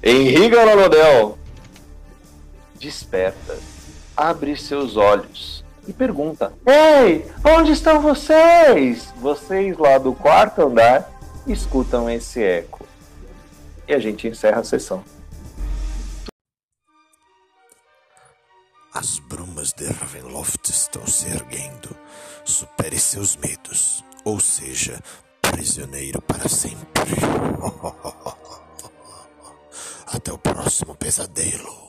Henrique Lalodel desperta, abre seus olhos e pergunta: Ei, onde estão vocês? Vocês lá do quarto andar escutam esse eco. E a gente encerra a sessão. As brumas de Ravenloft estão se erguendo. Supere seus medos, ou seja, prisioneiro para sempre. *laughs* Até o próximo pesadelo.